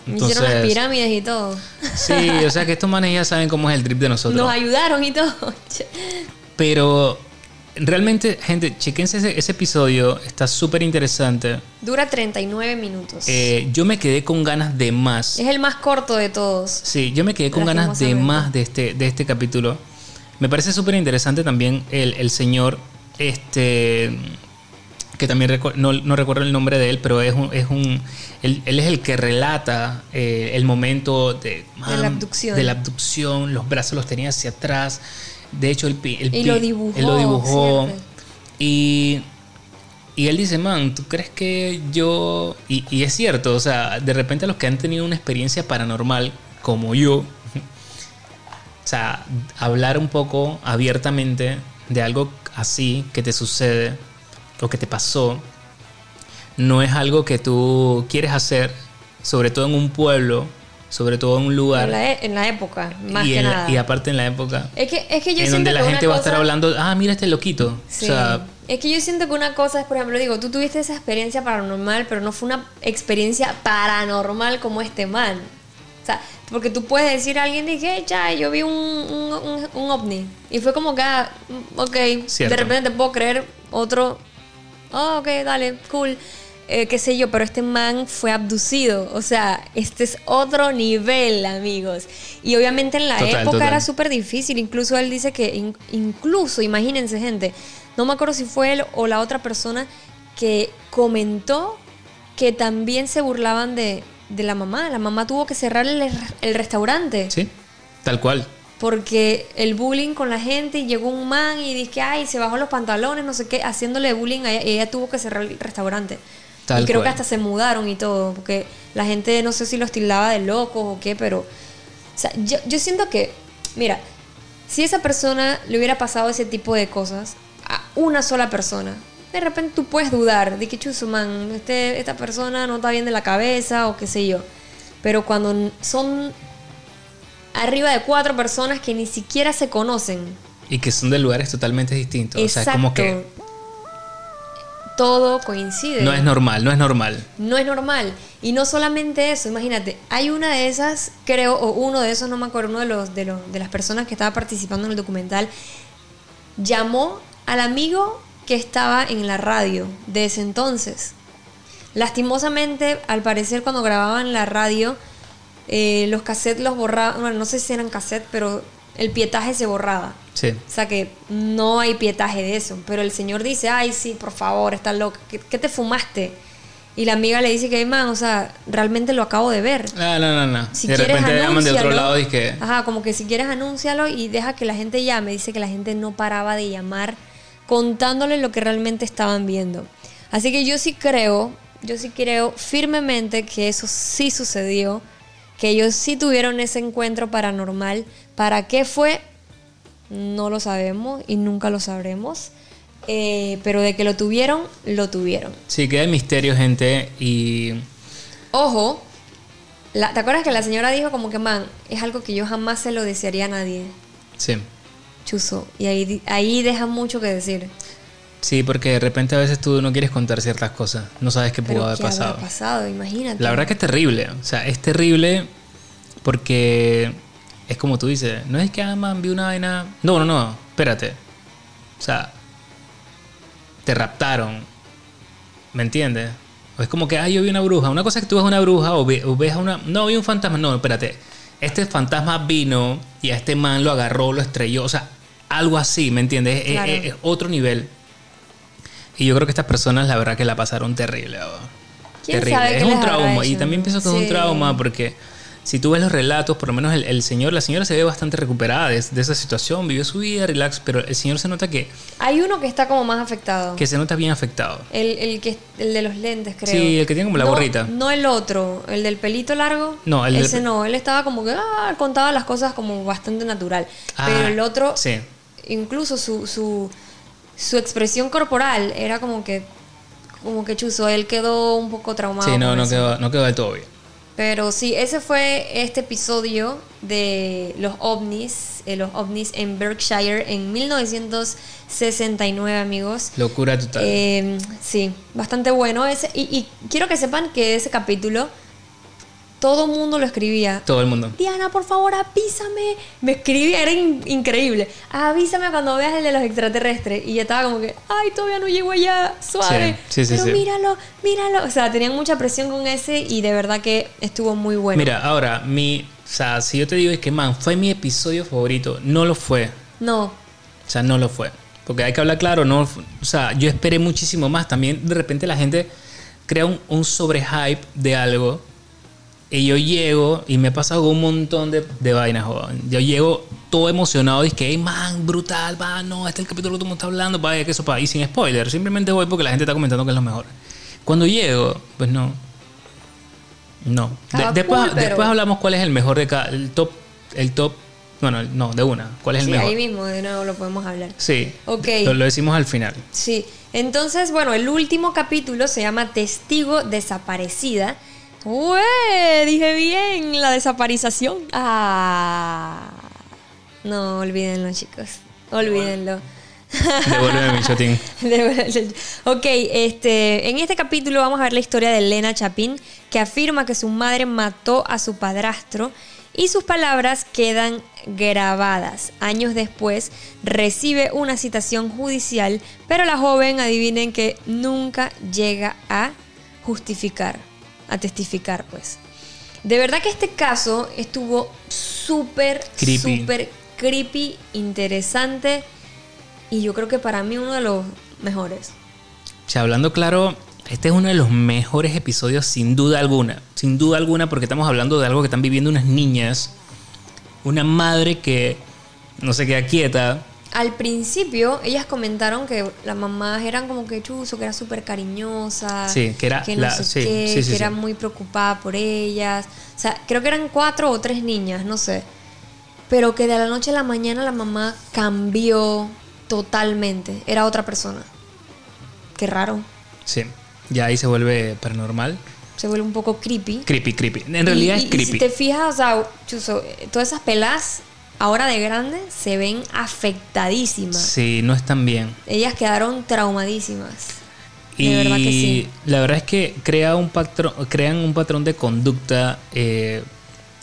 Hicieron las pirámides y todo. sí, o sea que estos manes ya saben cómo es el trip de nosotros. Nos ayudaron y todo. Pero realmente, gente, chequense ese, ese episodio, está súper interesante. Dura 39 minutos. Eh, yo me quedé con ganas de más. es el más corto de todos. Sí, yo me quedé con ganas de más de este, de este capítulo. Me parece súper interesante también el, el señor, este, que también recu- no, no recuerdo el nombre de él, pero es un, es un él, él es el que relata eh, el momento de, De la abducción. de la abducción, los brazos los tenía hacia atrás. De hecho, el, el Y lo dibujó, Él lo dibujó. Y, y él dice, man, ¿tú crees que yo...? Y, y es cierto, o sea, de repente los que han tenido una experiencia paranormal, como yo, o sea, hablar un poco abiertamente de algo así que te sucede o que te pasó, no es algo que tú quieres hacer, sobre todo en un pueblo, sobre todo en un lugar. En la, e- en la época, más y, que en la- nada. y aparte en la época es, que, es que yo en siento donde la que gente una va a estar hablando, ah, mira este loquito. Sí. O sea, es que yo siento que una cosa es, por ejemplo, digo, tú tuviste esa experiencia paranormal, pero no fue una experiencia paranormal como este man. O sea, porque tú puedes decir a alguien, dije, ya, yo vi un, un, un- un ovni. Y fue como que, ah, ok, Cierto. de repente te puedo creer otro, oh, ok, dale, cool. Eh, qué sé yo, pero este man fue abducido. O sea, este es otro nivel, amigos. Y obviamente en la Total, época total. era súper difícil. Incluso él dice que, in- incluso, imagínense, gente, no me acuerdo si fue él o la otra persona que comentó que también se burlaban de, de la mamá. La mamá tuvo que cerrar el, el restaurante sí, tal cual. porque el bullying con la gente y llegó un man y dice, ay, se bajó los pantalones, no sé qué, haciéndole bullying ella, ella tuvo que cerrar el restaurante. Tal y creo cual. que hasta se mudaron y todo, porque la gente no sé si los tildaba de locos o qué, pero... O sea, yo, yo siento que, mira, si esa persona le hubiera pasado ese tipo de cosas a una sola persona, de repente tú puedes dudar de que chuzo, man, este, esta persona no está bien de la cabeza o qué sé yo. Pero cuando son arriba de cuatro personas que ni siquiera se conocen, Y que son de lugares totalmente distintos. O sea, como que todo coincide. no es normal, no es normal. No es normal. Y no solamente eso, imagínate, hay una de esas, creo, o uno de esos, no me acuerdo, uno de los, de los de las personas que estaba participando en el documental, llamó al amigo que estaba en la radio de ese entonces. Lastimosamente, al parecer, cuando grababan la radio, eh, los cassettes los borraban, bueno, no sé si eran cassettes, pero el pietaje se borraba. Sí. O sea que no hay pietaje de eso. Pero el señor dice, ay, sí, por favor, estás loca. ¿Qué, qué te fumaste? Y la amiga le dice que, man, o sea, realmente lo acabo de ver. No, no, no, no. Si de quieres, repente llaman de otro lado y que. Ajá, como que si quieres anúncialo y deja que la gente llame. Dice que la gente no paraba de llamar contándole lo que realmente estaban viendo. Así que yo sí creo, yo sí creo firmemente que eso sí sucedió, que ellos sí tuvieron ese encuentro paranormal. ¿Para qué fue? No lo sabemos y nunca lo sabremos. Eh, pero de que lo tuvieron, lo tuvieron. Sí, queda el misterio, gente. Y. Ojo, la- ¿te acuerdas que la señora dijo como que, man, es algo que yo jamás se lo desearía a nadie? Sí. Chuzo. Y ahí, ahí deja mucho que decir. Sí, porque de repente a veces tú no quieres contar ciertas cosas. No sabes qué pudo haber ¿qué habrá pasado. Imagínate. La verdad que es terrible. O sea, es terrible porque es como tú dices. No es que, ah, man, vi una vaina. No, no, no. Espérate. O sea, te raptaron. ¿Me entiendes? O es como que, ah, yo vi una bruja. Una cosa es que tú ves una bruja o, ve- o ves a una. No, vi un fantasma. No, espérate. Este fantasma vino y a este man lo agarró, lo estrelló. O sea, algo así, ¿me entiendes? Es- Claro. Es, es otro nivel. Y yo creo que estas personas, la verdad, que la pasaron terrible. ¿verdad? ¿Quién terrible. sabe es un trauma. Y también pienso que es un trauma porque si tú ves los relatos, por lo menos el, el señor, la señora se ve bastante recuperada de, de esa situación, vivió su vida, relax, pero el señor se nota que, Hay uno que está como más afectado. que se nota bien afectado. El, el, que, el de los lentes, creo. Sí, el que tiene como la no, gorrita. No el otro, el del pelito largo. No, el del- Ese no, él estaba como que ah, contaba las cosas como bastante natural. Ah, Pero el otro, sí. incluso su, su, su expresión corporal era como que como que chuzo, él quedó un poco traumado. Sí, no, no eso. quedó, no quedó del todo bien. Pero sí, ese fue este episodio de los ovnis, eh, los ovnis en Berkshire en 1969, amigos. Locura total. Eh, sí, bastante bueno. Ese, y, y quiero que sepan que ese capítulo todo el mundo lo escribía. Todo el mundo. Diana, por favor, avísame. Me escribía, era in- increíble. Avísame cuando veas el de los extraterrestres. Y yo estaba como que, ay, todavía no llego allá, suave. Sí, sí, sí, Pero míralo, míralo. O sea, tenían mucha presión con ese y de verdad que estuvo muy bueno. Mira, ahora, mi. O sea, si yo te digo que, man, fue mi episodio favorito, no lo fue. No, O sea, no lo fue. Porque hay que hablar claro, no. O sea, yo esperé muchísimo más. También de repente la gente crea un, un sobrehype de algo. Y yo llego y me he pasado un montón de, de vainas, joven. Yo llego todo emocionado que, hey, man, brutal, va, no, este es el capítulo que todo el mundo está hablando, vaya, que eso, pa. Y sin spoiler, simplemente voy porque la gente está comentando que es lo mejor. Cuando llego, pues no. No. De- después, cool, pero- después hablamos cuál es el mejor de cada. El top. El top. Bueno, el- no, de una. ¿Cuál es el sí, mejor? ahí mismo de nuevo lo podemos hablar. Sí. Ok. Lo, lo decimos al final. Sí, entonces, bueno, el último capítulo se llama Testigo Desaparecida. ¡Ué! Dije bien, la desaparización. Ah. No, olvídenlo, chicos. Olvídenlo. Devuélveme mi shotín. De- ok, este, en este capítulo vamos a ver la historia de Lena Chapin, que afirma que su madre mató a su padrastro y sus palabras quedan grabadas. Años después recibe una citación judicial, pero la joven, adivinen que nunca llega a justificar, a testificar, pues. De verdad que este caso estuvo súper, Creepy. súper creepy, interesante y yo creo que para mí uno de los mejores. O sea, hablando claro, este es uno de los mejores episodios sin duda alguna. Sin duda alguna porque estamos hablando de algo que están viviendo unas niñas. Una madre que no se queda quieta. Al principio ellas comentaron que las mamás eran como que chuzo, que era súper cariñosa, Sí, que era que no la- sé sí, qué, sí, que era muy preocupada por ellas. O sea, creo que eran cuatro o tres niñas, no sé. Pero que de la noche a la mañana la mamá cambió totalmente. Era otra persona. Qué raro. Sí. Ya ahí se vuelve paranormal. Se vuelve un poco creepy. Creepy, creepy. En realidad Y- es creepy. Y si te fijas, o sea, Chuzo, eh, todas esas pelas ahora de grande se ven afectadísimas. Sí, no están bien. Ellas quedaron traumadísimas. De Y verdad que sí. la verdad es que crea un patrón, crean un patrón de conducta. eh,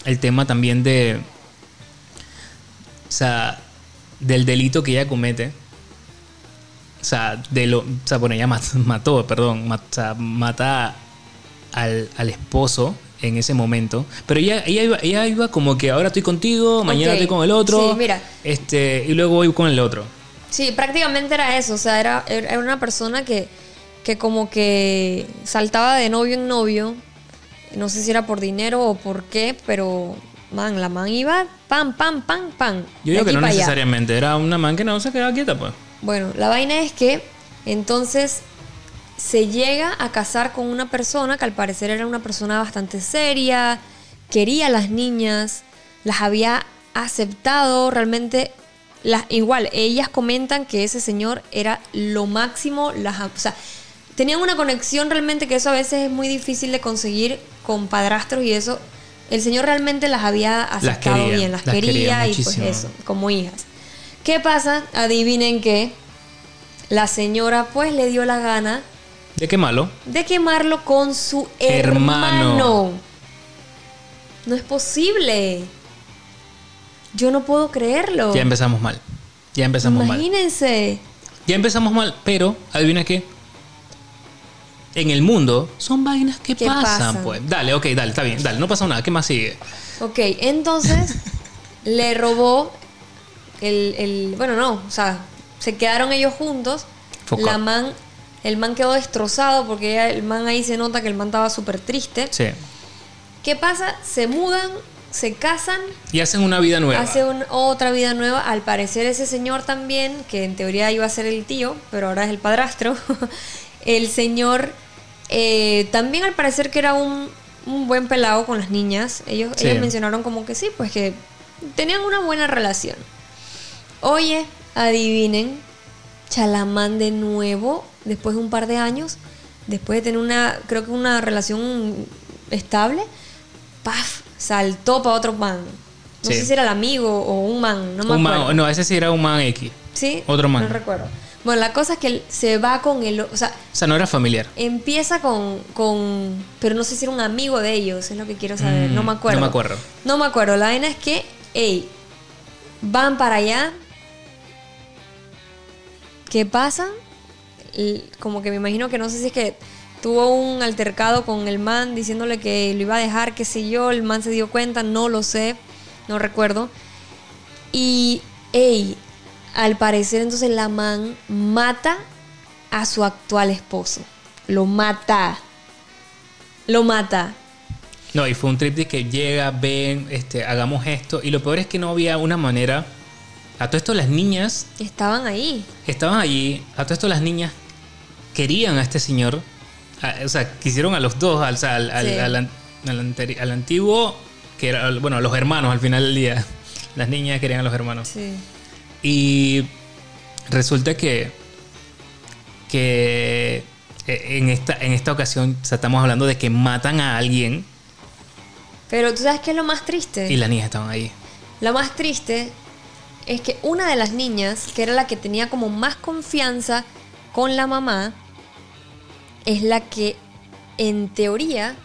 el tema también de. O sea, del delito que ella comete. O sea, de lo. O sea, bueno, ella mat- mató, perdón. mat- o sea, mata al, al esposo en ese momento. Pero ella, ella, iba, ella iba como que ahora estoy contigo, mañana estoy con el otro. Sí, mira. Este, y luego voy con el otro. Sí, prácticamente era eso. O sea, era, era una persona que, que como que saltaba de novio en novio. No sé si era por dinero o por qué, pero man, la man iba pam, pam, pam, pam. Yo digo que no allá. necesariamente. Era una man que no se quedaba quieta, pues. Bueno, la vaina es que entonces se llega a casar con una persona que al parecer era una persona bastante seria, quería a las niñas, las había aceptado realmente. Las, igual, ellas comentan que ese señor era lo máximo, las, o sea, tenían una conexión realmente que eso a veces es muy difícil de conseguir con padrastros y eso. El señor realmente las había aceptado quería, bien, las, las quería, quería y pues eso, como hijas. ¿Qué pasa? Adivinen que la señora pues le dio la gana ¿De qué malo? de quemarlo con su Hermano. hermano. No es posible. Yo no puedo creerlo. Ya empezamos mal. Ya empezamos mal. Imagínense. Ya empezamos mal, pero adivina qué. En el mundo son vainas que ¿Qué pasan, pasan? pues. Dale, ok, dale, está bien, dale, no pasa nada. ¿Qué más sigue? Ok, entonces le robó el, el- Bueno, no, o sea, se quedaron ellos juntos. La man, el man quedó destrozado porque el man ahí se nota que el man estaba súper triste. Sí. ¿Qué pasa? Se mudan, se casan, Y hacen una vida nueva. hace un- otra vida nueva. Al parecer ese señor también, que en teoría iba a ser el tío, pero ahora es el padrastro, el señor eh, también al parecer que era un, un buen pelado con las niñas. Ellos, Sí. ellos mencionaron como que sí, pues que tenían una buena relación. Oye, adivinen, Chalamán de nuevo, después de un par de años, después de tener una, creo que una relación estable, paf, saltó para otro man. No Sí. sé si era el amigo o un man, no me un acuerdo. man, no, ese sí era un man X. ¿Sí? Otro man. No recuerdo. Bueno, la cosa es que él se va con el... O sea, O sea, no era familiar. empieza con, con... Pero no sé si era un amigo de ellos, es lo que quiero saber. Mm, no me acuerdo. no me acuerdo. No me acuerdo. La vaina es que, hey, van para allá. ¿Qué pasa? Como que me imagino que no sé si es que tuvo un altercado con el man diciéndole que lo iba a dejar, qué sé yo. El man se dio cuenta, no lo sé, no recuerdo. Y, hey, al parecer entonces la man mata a su actual esposo. Lo mata. Lo mata. No, y fue un trip de que llega, ven, este, hagamos esto. Y lo peor es que no había una manera. A todo esto las niñas Estaban ahí. estaban allí. A todo esto las niñas querían a este señor. a- o sea, quisieron a los dos, al, al, al- Sí. al al antiguo, que era, bueno, los hermanos al final del día. Las niñas querían a los hermanos. Sí. Y resulta que, que eh, en esta, en esta ocasión o sea, estamos hablando de que matan a alguien Pero tú sabes qué es lo más triste. y las niñas estaban ahí. Lo más triste es que una de las niñas, que era la que tenía como más confianza con la mamá, es la que en teoría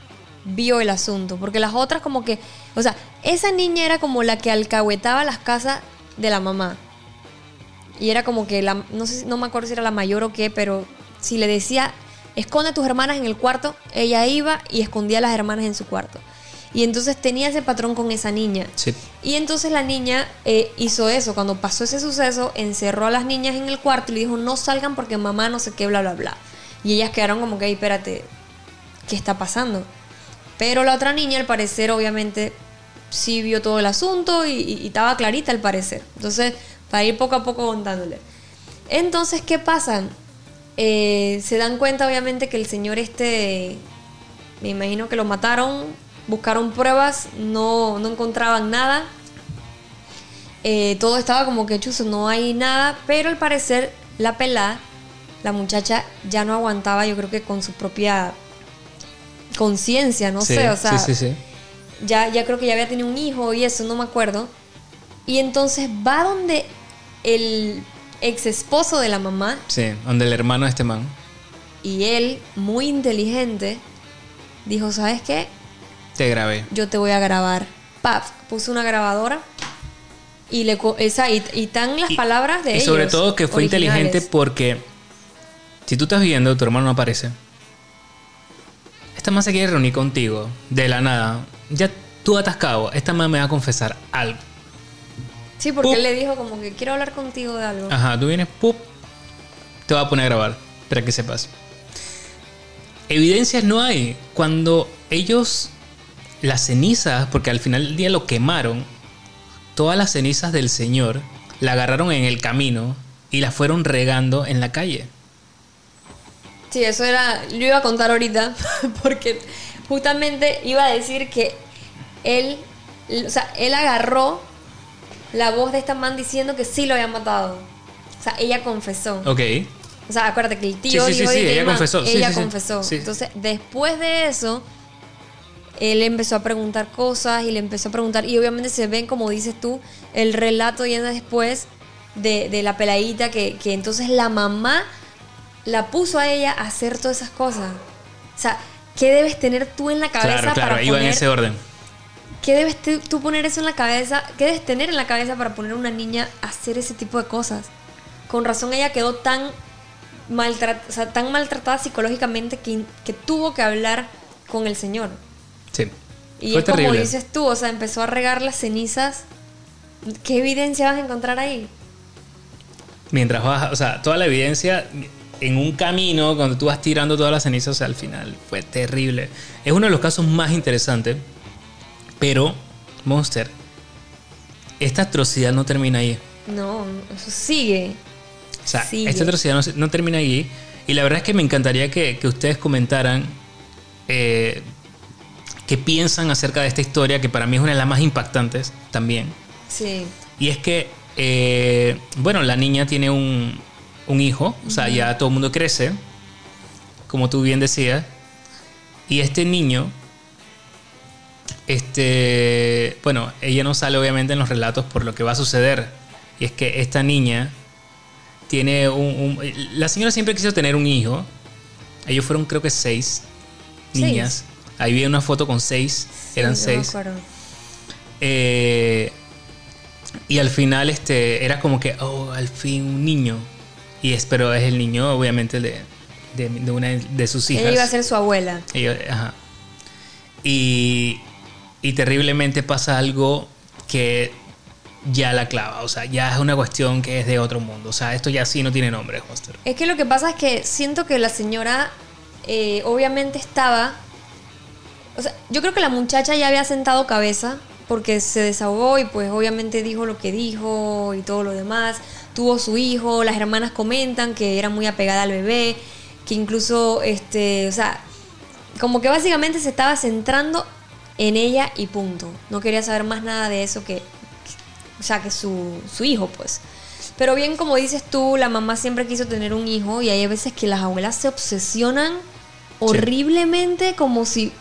vio el asunto. Porque las otras como que, o sea, esa niña era como la que alcahuetaba las casas de la mamá. Y era como que la, no sé, no me acuerdo si era la mayor o qué, pero si le decía, esconde a tus hermanas en el cuarto, ella iba y escondía a las hermanas en su cuarto. Y entonces tenía ese patrón con esa niña. Sí. Y entonces la niña eh, hizo eso. Cuando pasó ese suceso, encerró a las niñas en el cuarto y le dijo, no salgan porque mamá no sé qué, bla, bla, bla. Y ellas quedaron como que, "Ay, espérate, ¿qué está pasando? Pero la otra niña, al parecer, obviamente, sí vio todo el asunto y, y- y estaba clarita al parecer. Entonces, para ir poco a poco contándole. Entonces, ¿qué pasa? Eh, se dan cuenta, obviamente, que el señor este, me imagino que lo mataron, buscaron pruebas, no, no encontraban nada. Eh, todo estaba como que chuzo, no hay nada, pero al parecer la pelada, la muchacha ya no aguantaba, yo creo que con su propia conciencia, no Sí, sé, o sea, sí, sí, sí. ya, ya creo que ya había tenido un hijo y eso, no me acuerdo. Y entonces va donde el ex esposo de la mamá Sí, donde el hermano de este man. y él, muy inteligente, dijo, ¿sabes qué? Te grabé. Yo te voy a grabar. Paf, puso una grabadora y le esa y, y tan las Y- palabras de y ellos. sobre todo que fue originales. inteligente porque si tú estás viendo, tu hermano no aparece. Esta man se quiere reunir contigo de la nada. Ya tú atascado, esta man me va a confesar algo. Sí, porque Pup. él le dijo como que quiero hablar contigo de algo. Ajá, tú vienes, ¡pup! Te va a poner a grabar, para que sepas. Evidencias no hay. Cuando ellos, las cenizas, porque al final del día lo quemaron, todas las cenizas del Señor la agarraron en el camino y las fueron regando en la calle. Sí, eso era. Yo iba a contar ahorita, porque justamente iba a decir que él. O sea, él agarró la voz de esta man diciendo que sí lo había matado. O sea, ella confesó. Ok. O sea, acuérdate que el tío Sí, sí, sí, dijo sí, "Oye, ella man", confesó, sí, Ella sí, sí. confesó. Sí. Entonces, después de eso, él empezó a preguntar cosas y le empezó a preguntar. Y obviamente se ven, como dices tú, el relato viene después de, de la peladita que, que entonces la mamá la puso a ella a hacer todas esas cosas. O sea, ¿qué debes tener tú en la cabeza Claro, claro, para iba en poner ese orden. ¿Qué debes tú poner eso en la cabeza? ¿Qué debes tener en la cabeza para poner a una niña a hacer ese tipo de cosas? Con razón ella quedó tan, maltrat- o sea, tan maltratada psicológicamente que, que tuvo que hablar con el Señor. Sí. Y Fue es como dices tú, o sea, empezó a regar las cenizas. ¿Qué evidencia vas a encontrar ahí? Mientras vas, o sea, toda la evidencia en un camino, cuando tú vas tirando todas las cenizas, o sea, al final fue terrible. Es uno de los casos más interesantes, pero, Monster, esta atrocidad no termina ahí. No, eso sigue. O sea, Sigue. esta atrocidad no, termina ahí. Y la verdad es que me encantaría que, que ustedes comentaran eh, qué piensan acerca de esta historia, que para mí es una de las más impactantes también. Sí. Y es que, eh, bueno, la niña tiene un, un hijo, o sea, ya todo el mundo crece, como tú bien decías. Y este niño, este, bueno, ella no sale obviamente en los relatos por lo que va a suceder. Y es que esta niña tiene un, La señora siempre quiso tener un hijo. Ellos fueron creo que seis niñas. Ahí vi una foto con seis. eran seis. Eh, y al final este, era como que, oh, al fin un niño. Y espero es el niño, obviamente, de, de, una de sus hijas. Ella iba a ser su abuela. ajá. Y, y terriblemente pasa algo que ya la clava. O sea, ya es una cuestión que es de otro mundo. O sea, esto ya sí no tiene nombre, Hoster. Es que lo que pasa es que siento que la señora eh, obviamente estaba... O sea, yo creo que la muchacha ya había sentado cabeza porque se desahogó y pues obviamente dijo lo que dijo y todo lo demás. Tuvo su hijo, las hermanas comentan que era muy apegada al bebé, que incluso, este, o sea, como que básicamente se estaba centrando en ella y punto. No quería saber más nada de eso que, o sea, que su, su hijo, pues. Pero bien, como dices tú, la mamá siempre quiso tener un hijo y hay veces que las abuelas se obsesionan horriblemente como si,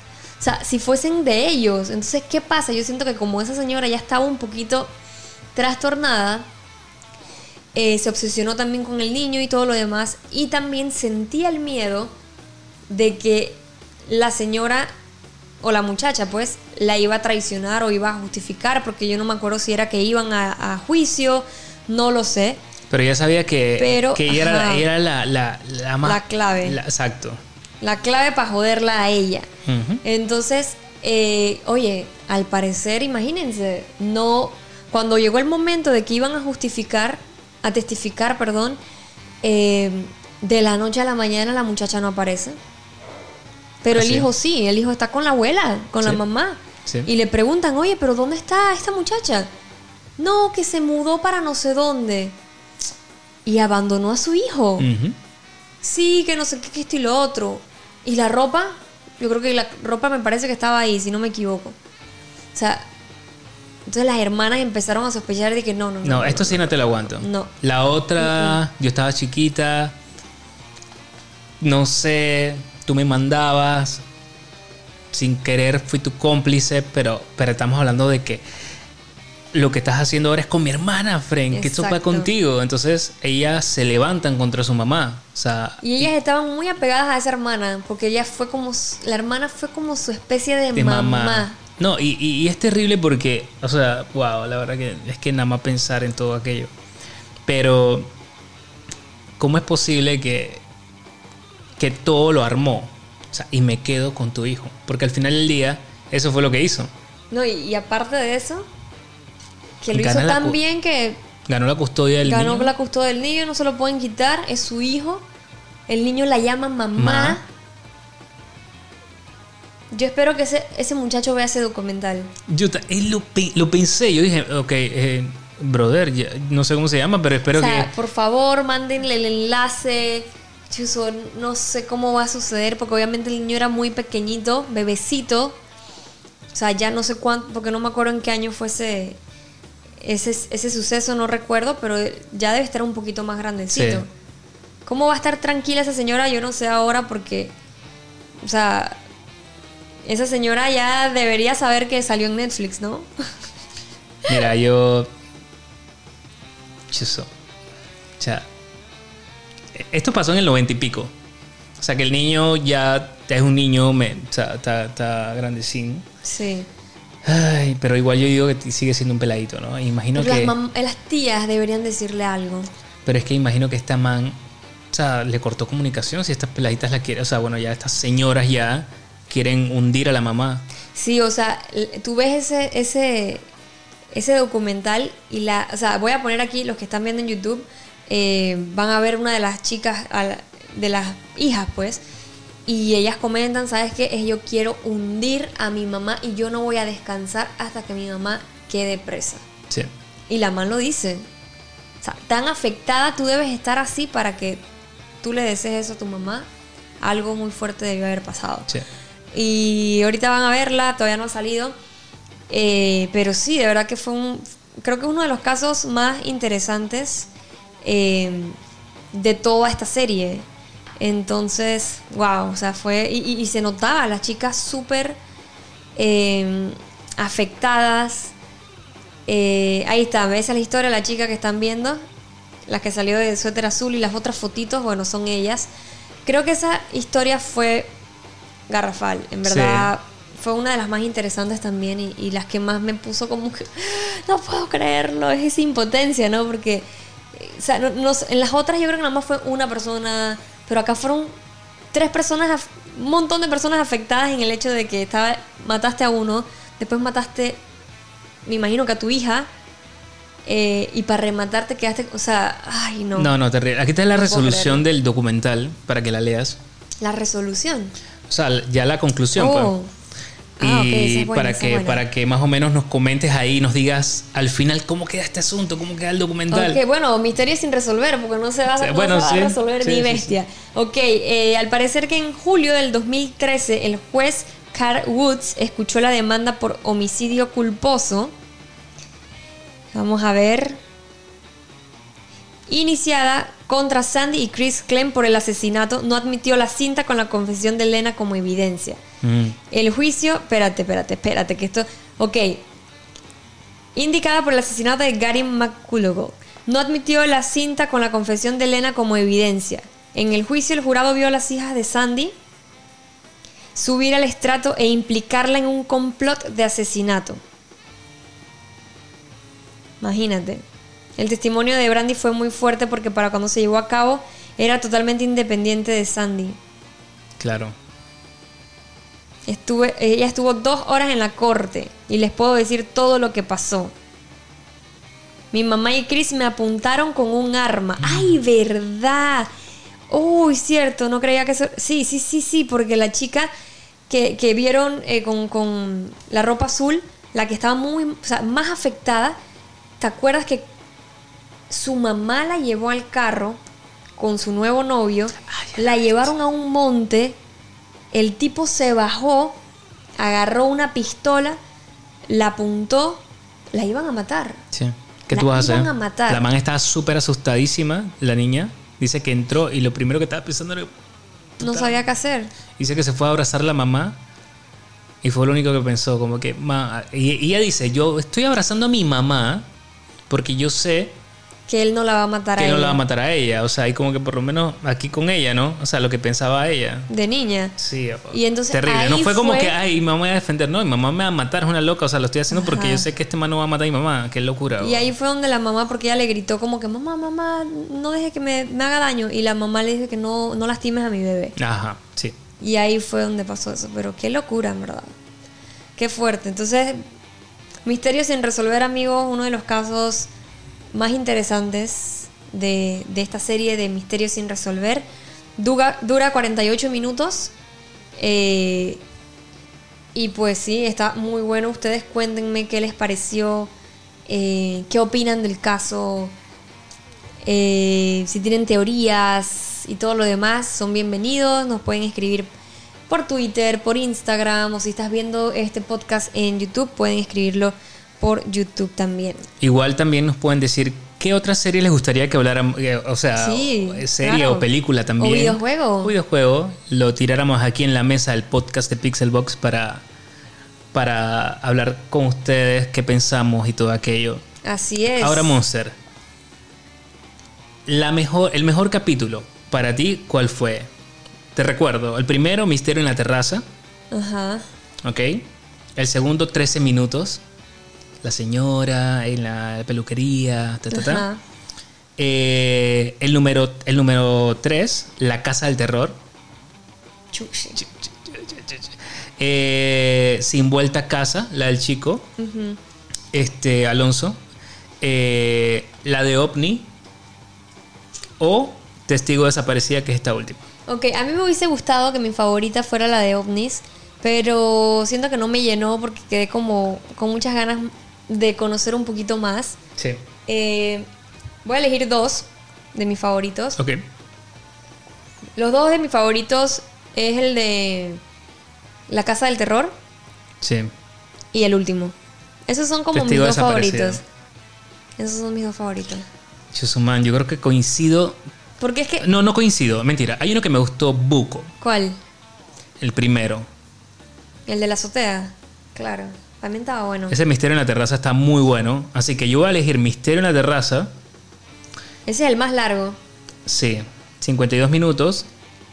o sea, si fuesen de ellos. Entonces, ¿qué pasa? Yo siento que como esa señora ya estaba un poquito trastornada, eh, se obsesionó también con el niño y todo lo demás y también sentía el miedo de que la señora o la muchacha, pues, la iba a traicionar o iba a justificar, porque yo no me acuerdo si era que iban a, juicio, no lo sé. Pero ella sabía que, que ella era, la, la, la, la clave. exacto. La clave para joderla a ella. Entonces, eh, oye, al parecer, imagínense, no. Cuando llegó el momento de que iban a justificar, a testificar, perdón, eh, de la noche a la mañana la muchacha no aparece. Pero el hijo sí, el hijo está con la abuela, con la mamá. Y le preguntan, oye, pero ¿dónde está esta muchacha? No, que se mudó para no sé dónde. Y abandonó a su hijo. Sí, que no sé qué, qué esto y lo otro. ¿Y la ropa? Yo creo que la ropa me parece que estaba ahí, si no me equivoco. O sea, entonces las hermanas empezaron a sospechar de que no, no, no. No, esto sí no te lo aguanto. No. La otra, yo estaba chiquita. No sé, tú me mandabas, sin querer fui tu cómplice, pero, pero estamos hablando de que lo que estás haciendo ahora es con mi hermana, Fren, que esto va contigo. Entonces ellas se levantan contra su mamá. O sea, y ellas estaban muy apegadas a esa hermana, porque ella fue como, la hermana fue como su especie de, mamá. No, y, y, es terrible porque, o sea, wow, la verdad que es que nada más pensar en todo aquello. Pero, ¿cómo es posible que que todo lo armó. O sea, y me quedo con tu hijo. Porque al final del día, eso fue lo que hizo. No, y, aparte de eso, que lo hizo tan bien que. Ganó la custodia del niño. Ganó la custodia del niño, no se lo pueden quitar, es su hijo. El niño la llama mamá. Yo espero que ese, ese muchacho vea ese documental. Yo lo, lo pensé, yo dije, ok, eh, brother, no sé cómo se llama, pero espero o sea, que. Por favor, mándenle el enlace no sé cómo va a suceder, porque obviamente el niño era muy pequeñito, bebecito. O sea, ya no sé cuánto, porque no me acuerdo en qué año fue ese, ese, suceso, no recuerdo, pero ya debe estar un poquito más grandecito. ¿Cómo va a estar tranquila esa señora? Yo no sé ahora porque, o sea, esa señora ya debería saber que salió en Netflix, ¿no? Mira, yo... Chuso. O sea, esto pasó en el noventa y pico. O sea que el niño ya es un niño, me, o sea, está, está grandecín. Sí. Ay, pero igual yo digo que sigue siendo un peladito, ¿no? Imagino que. Las, tías deberían decirle algo. Pero es que imagino que esta man, o sea, le cortó comunicación si estas peladitas la quieren. O sea, bueno, ya estas señoras ya quieren hundir a la mamá. Sí, o sea, tú ves ese, ese, ese documental y la. O sea, voy a poner aquí los que están viendo en YouTube eh, van a ver una de las chicas, de las hijas, pues, y ellas comentan, ¿sabes qué? Es yo quiero hundir a mi mamá y yo no voy a descansar hasta que mi mamá quede presa. Sí. Y la mamá lo dice. O sea, tan afectada tú debes estar así para que tú le desees eso a tu mamá. Algo muy fuerte debió haber pasado. Sí. Y ahorita van a verla, todavía no ha salido. Eh, pero sí, de verdad que fue un. Creo que es uno de los casos más interesantes Em, de toda esta serie. Entonces, wow, o sea, fue. Y, se notaba, las chicas súper em, afectadas. Eh, ahí está, ves la historia, la chica que están viendo. la que salió de suéter azul y las otras fotitos, bueno, son ellas. Creo que esa historia fue garrafal, en verdad. Fue una de las más interesantes también y, y las que más me puso como que no puedo creerlo, es esa impotencia, ¿no? Porque eh, o sea, no- no sé, en las otras yo creo que nada más fue una persona, pero acá fueron tres personas, un montón de personas afectadas en el hecho de que estaba, mataste a uno, después mataste, me imagino que a tu hija, eh, y para rematarte quedaste, o sea, ay no. No, no, terrible. Aquí está la No resolución del documental para que la leas. La resolución. O sea, ya la conclusión. pues. Ah, y buena, para que buena. para que más o menos nos comentes ahí nos digas al final cómo queda este asunto cómo queda el documental Ok, bueno, misterio sin resolver, porque no se va, Sí, no bueno, se va sí, a resolver sí, ni sí, bestia. Ok, eh, al parecer que en julio del 2013 el juez Carl Woods escuchó la demanda por homicidio culposo. Vamos a ver. Iniciada contra Sandy y Chris Clem por el asesinato, no admitió la cinta con la confesión de Elena como evidencia. Mm, El juicio, espérate, espérate, espérate, que esto, ok, indicada por el asesinato de Gary McCullough, no admitió la cinta con la confesión de Elena como evidencia. En el juicio el jurado vio a las hijas de Sandy subir al estrato e implicarla en un complot de asesinato. Imagínate. El testimonio de Brandy fue muy fuerte porque para cuando se llevó a cabo era totalmente independiente de Sandy. claro Estuve, ella estuvo dos horas en la corte y les puedo decir todo lo que pasó. Mi mamá y Chris me apuntaron con un arma. ¡Ay, verdad! Uy, cierto, no creía que eso... Sí, sí, sí, sí, porque la chica que, que vieron eh, con, con la ropa azul, la que estaba muy, o sea, más afectada, ¿te acuerdas que su mamá la llevó al carro con su nuevo novio? la llevaron a un monte el tipo se bajó, agarró una pistola, la apuntó, la iban a matar. sí ¿qué La tú vas a iban hacer? a matar. la man estaba súper asustadísima la niña dice que entró y lo primero que estaba pensando era No sabía qué hacer. dice que se fue a abrazar a la mamá y fue lo único que pensó como que "Ma", y, y ella dice yo estoy abrazando a mi mamá porque yo sé Que él no la va a matar que a no ella. la va a matar a ella o sea y como que por lo menos aquí con ella no o sea lo que pensaba ella De niña. Sí, Y entonces terrible. No fue como fue- que, ay, mamá me voy a defender. No, mi mamá me va a matar, es una loca. O sea, lo estoy haciendo porque yo sé que este man no va a matar a mi mamá. Qué locura. Y ahí fue donde la mamá, porque ella le gritó como que, mamá, mamá, no deje que me, me haga daño. Y la mamá le dijo que no, no lastimes a mi bebé. Ajá, sí. Y ahí fue donde pasó eso. Pero qué locura, en verdad. Qué fuerte. Entonces, Misterio sin resolver, amigos, uno de los casos más interesantes de, de esta serie de Misterios sin resolver. Dura, dura 48 minutos. Eh, y pues sí, está muy bueno. Ustedes cuéntenme qué les pareció, eh, qué opinan del caso, eh, si tienen teorías y todo lo demás, son bienvenidos. Nos pueden escribir por Twitter, por Instagram, o si estás viendo este podcast en YouTube, pueden escribirlo por YouTube también. Igual también nos pueden decir qué otra serie les gustaría que habláramos. eh, O sea, Sí, o- serie claro. o película también. O videojuego. O videojuego. Lo tiráramos aquí en la mesa del podcast de Pixelbox para, para hablar con ustedes qué pensamos y todo aquello. Así es. Ahora, Monster. La mejor, el mejor capítulo para ti, ¿cuál fue? Te recuerdo, el primero, Misterio en la terraza, Ajá. ¿ok? El segundo, 13 minutos. La señora en la peluquería, ta, ta, ta. Ajá. Eh, el número el número 3, La Casa del Terror. Eh, Sin vuelta a casa, la del chico. Este Alonso, eh, la de OVNI o Testigo desaparecida, que es esta última. Ok, a mí me hubiese gustado que mi favorita fuera la de ovnis, pero siento que no me llenó porque quedé como con muchas ganas de conocer un poquito más. Sí. Eh, voy a elegir dos de mis favoritos. Ok. Los dos de mis favoritos es el de La Casa del Terror Sí. y el último. Esos son como mis dos favoritos. Esos son mis dos favoritos. Chusuman, yo creo que coincido. Porque es que... No, no coincido, mentira. Hay uno que me gustó buco, ¿Cuál? el primero. El de la azotea. Claro. También estaba bueno. Ese misterio en la terraza está muy bueno. Así que yo voy a elegir misterio en la terraza. Ese es el más largo. Sí, 52 minutos.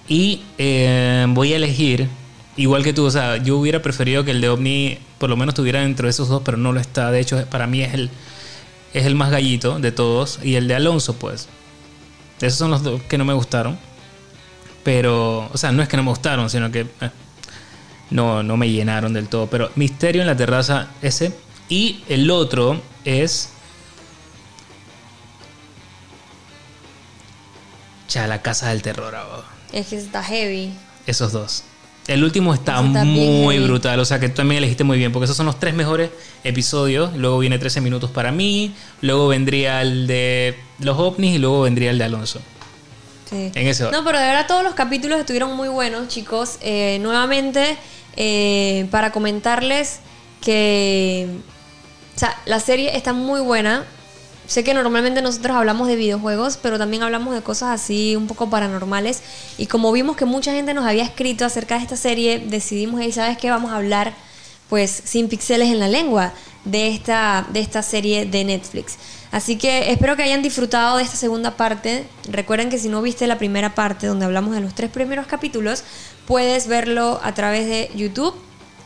Y eh, voy a elegir, igual que tú, o sea, yo hubiera preferido que el de OVNI por lo menos estuviera dentro de esos dos, pero no lo está. De hecho, para mí es el, es el más gallito de todos. Y el de Alonso, pues. Esos son los dos que no me gustaron. Pero, o sea, no es que no me gustaron, sino que eh, no, no me llenaron del todo. Pero Misterio en la terraza, ese. Y el otro es Ya, la casa del terror. ahora. Es que está heavy. Esos dos. El último está, está muy brutal. O sea que tú también elegiste muy bien. Porque esos son los tres mejores episodios. Luego viene 13 minutos para mí. Luego vendría el de los ovnis. Y luego vendría el de Alonso. Sí. En ese. No, pero de verdad todos los capítulos estuvieron muy buenos, chicos. Eh, nuevamente, eh, para comentarles que. O sea, la serie está muy buena. Sé que normalmente nosotros hablamos de videojuegos, pero también hablamos de cosas así un poco paranormales. Y como vimos que mucha gente nos había escrito acerca de esta serie, decidimos, ahí, ¿sabes qué? Vamos a hablar, pues, sin pixeles en la lengua de esta, de esta serie de Netflix. Así que espero que hayan disfrutado de esta segunda parte. Recuerden que si no viste la primera parte donde hablamos de los tres primeros capítulos, puedes verlo a través de YouTube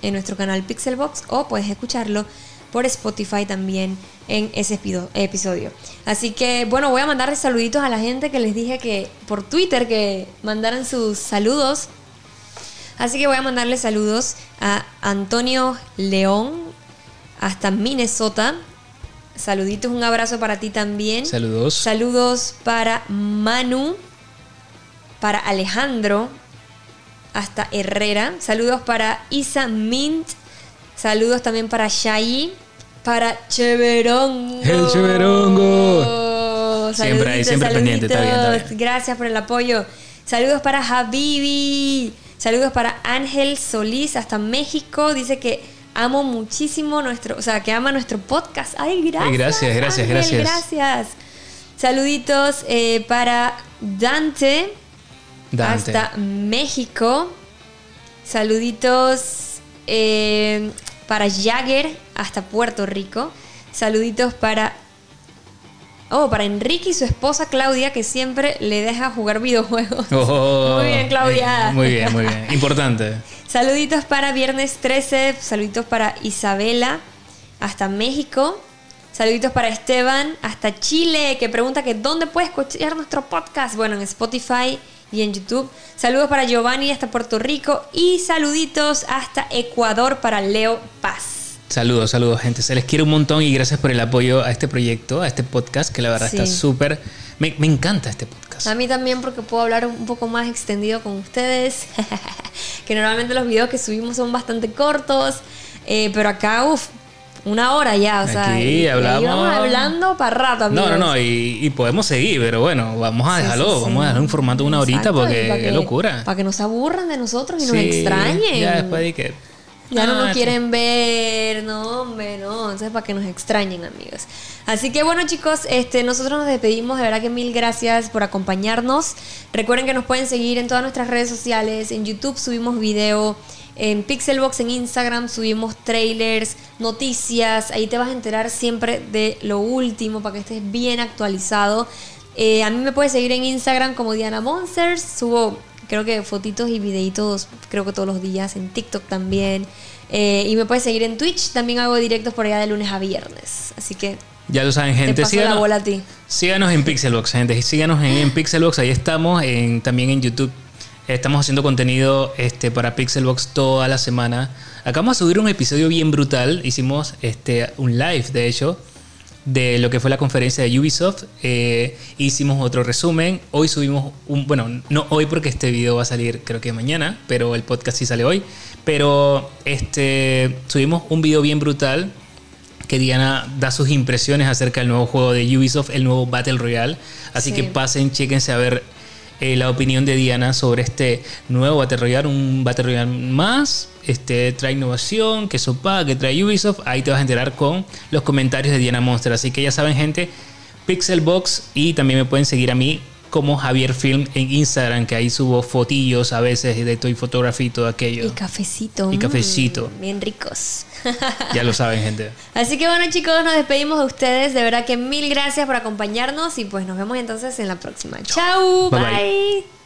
en nuestro canal Pixelbox o puedes escucharlo por Spotify también en ese episodio. Así que bueno, voy a mandarles saluditos a la gente que les dije que por Twitter que mandaran sus saludos. Así que voy a mandarle saludos a Antonio León hasta Minnesota. Saluditos, un abrazo para ti también. Saludos. Saludos para Manu, para Alejandro, hasta Herrera. Saludos para Isa Mint. Saludos también para Shai, para Cheverongo. El Cheverongo. Siempre ahí, Saluditos, siempre pendiente, está bien, está saluditos. bien. Gracias por el apoyo. Saludos para Habibi. Saludos para Ángel Solís hasta México. Dice que amo muchísimo nuestro, o sea, que ama nuestro podcast. Ay, gracias. Ay, gracias, gracias, Ángel, gracias. Gracias. Saluditos eh, para Dante, Dante. hasta México. Saluditos eh, para Jagger hasta Puerto Rico. Saluditos para. Oh, para Enrique y su esposa Claudia, que siempre le deja jugar videojuegos. Oh, Muy bien, Claudia. Muy bien, muy bien. Importante. Saluditos para Viernes 13. Saluditos para Isabela hasta México. Saluditos para Esteban hasta Chile, que pregunta que dónde puede escuchar nuestro podcast. Bueno, en Spotify y en YouTube. Saludos para Giovanni hasta Puerto Rico. Y saluditos hasta Ecuador para Leo Paz. Saludos, saludos, gente. Se les quiere un montón y gracias por el apoyo a este proyecto, a este podcast, que la verdad Sí. está súper. Me, me encanta este podcast. A mí también porque puedo hablar un poco más extendido con ustedes. que normalmente los videos que subimos son bastante cortos. eh, pero acá, uff, una hora ya. O sea, Aquí y- y ahí hablamos- vamos hablando para rato, No, no, amigos. no, y, y podemos seguir, pero bueno, vamos a dejarlo, sí, sí. vamos a dejar un formato de una horita Exacto, porque y pa' qué locura. Para que no se aburran de nosotros y nos extrañen. Ya después de que. Ya no Ah, nos quieren ver, no, hombre, no. Entonces, para que nos extrañen, amigos. Así que, bueno, chicos, este, nosotros nos despedimos. De verdad que mil gracias por acompañarnos. Recuerden que nos pueden seguir en todas nuestras redes sociales. En YouTube subimos video. En Pixelbox, en Instagram, subimos trailers, noticias. Ahí te vas a enterar siempre de lo último para que estés bien actualizado. Eh, a mí me puedes seguir en Instagram como Diana Monsters. Subo creo que fotitos y videitos, creo que todos los días, en TikTok también. Eh, y me puedes seguir en Twitch, también hago directos por allá de lunes a viernes. Así que Ya lo saben, te gente. la Síganos, bola a ti. síganos en Pixelbox, gente. Síganos en, en Pixelbox, ahí estamos. En, también en YouTube. Estamos haciendo contenido este, para Pixelbox toda la semana. Acabamos de subir un episodio bien brutal. Hicimos este, un live, de hecho, de lo que fue la conferencia de Ubisoft. Eh, hicimos otro resumen. Hoy subimos un. Bueno, no hoy porque este video va a salir creo que mañana, pero el podcast sí sale hoy. Pero este, subimos un video bien brutal que Diana da sus impresiones acerca del nuevo juego de Ubisoft, el nuevo Battle Royale. Así Sí. que pasen, chéquense a ver eh, la opinión de Diana sobre este nuevo Battle Royale, un Battle Royale más. Este trae innovación, que sopa, que trae Ubisoft. Ahí te vas a enterar con los comentarios de Diana Monster. Así que ya saben, gente, Pixelbox y también me pueden seguir a mí como Javier Film en Instagram, que ahí subo fotillos a veces de Toy Photography y todo aquello. Y cafecito. Y cafecito. mm, bien ricos. Ya lo saben, gente. Así que bueno chicos, nos despedimos de ustedes. De verdad que mil gracias por acompañarnos y pues nos vemos entonces en la próxima. Chau, Bye, bye. bye.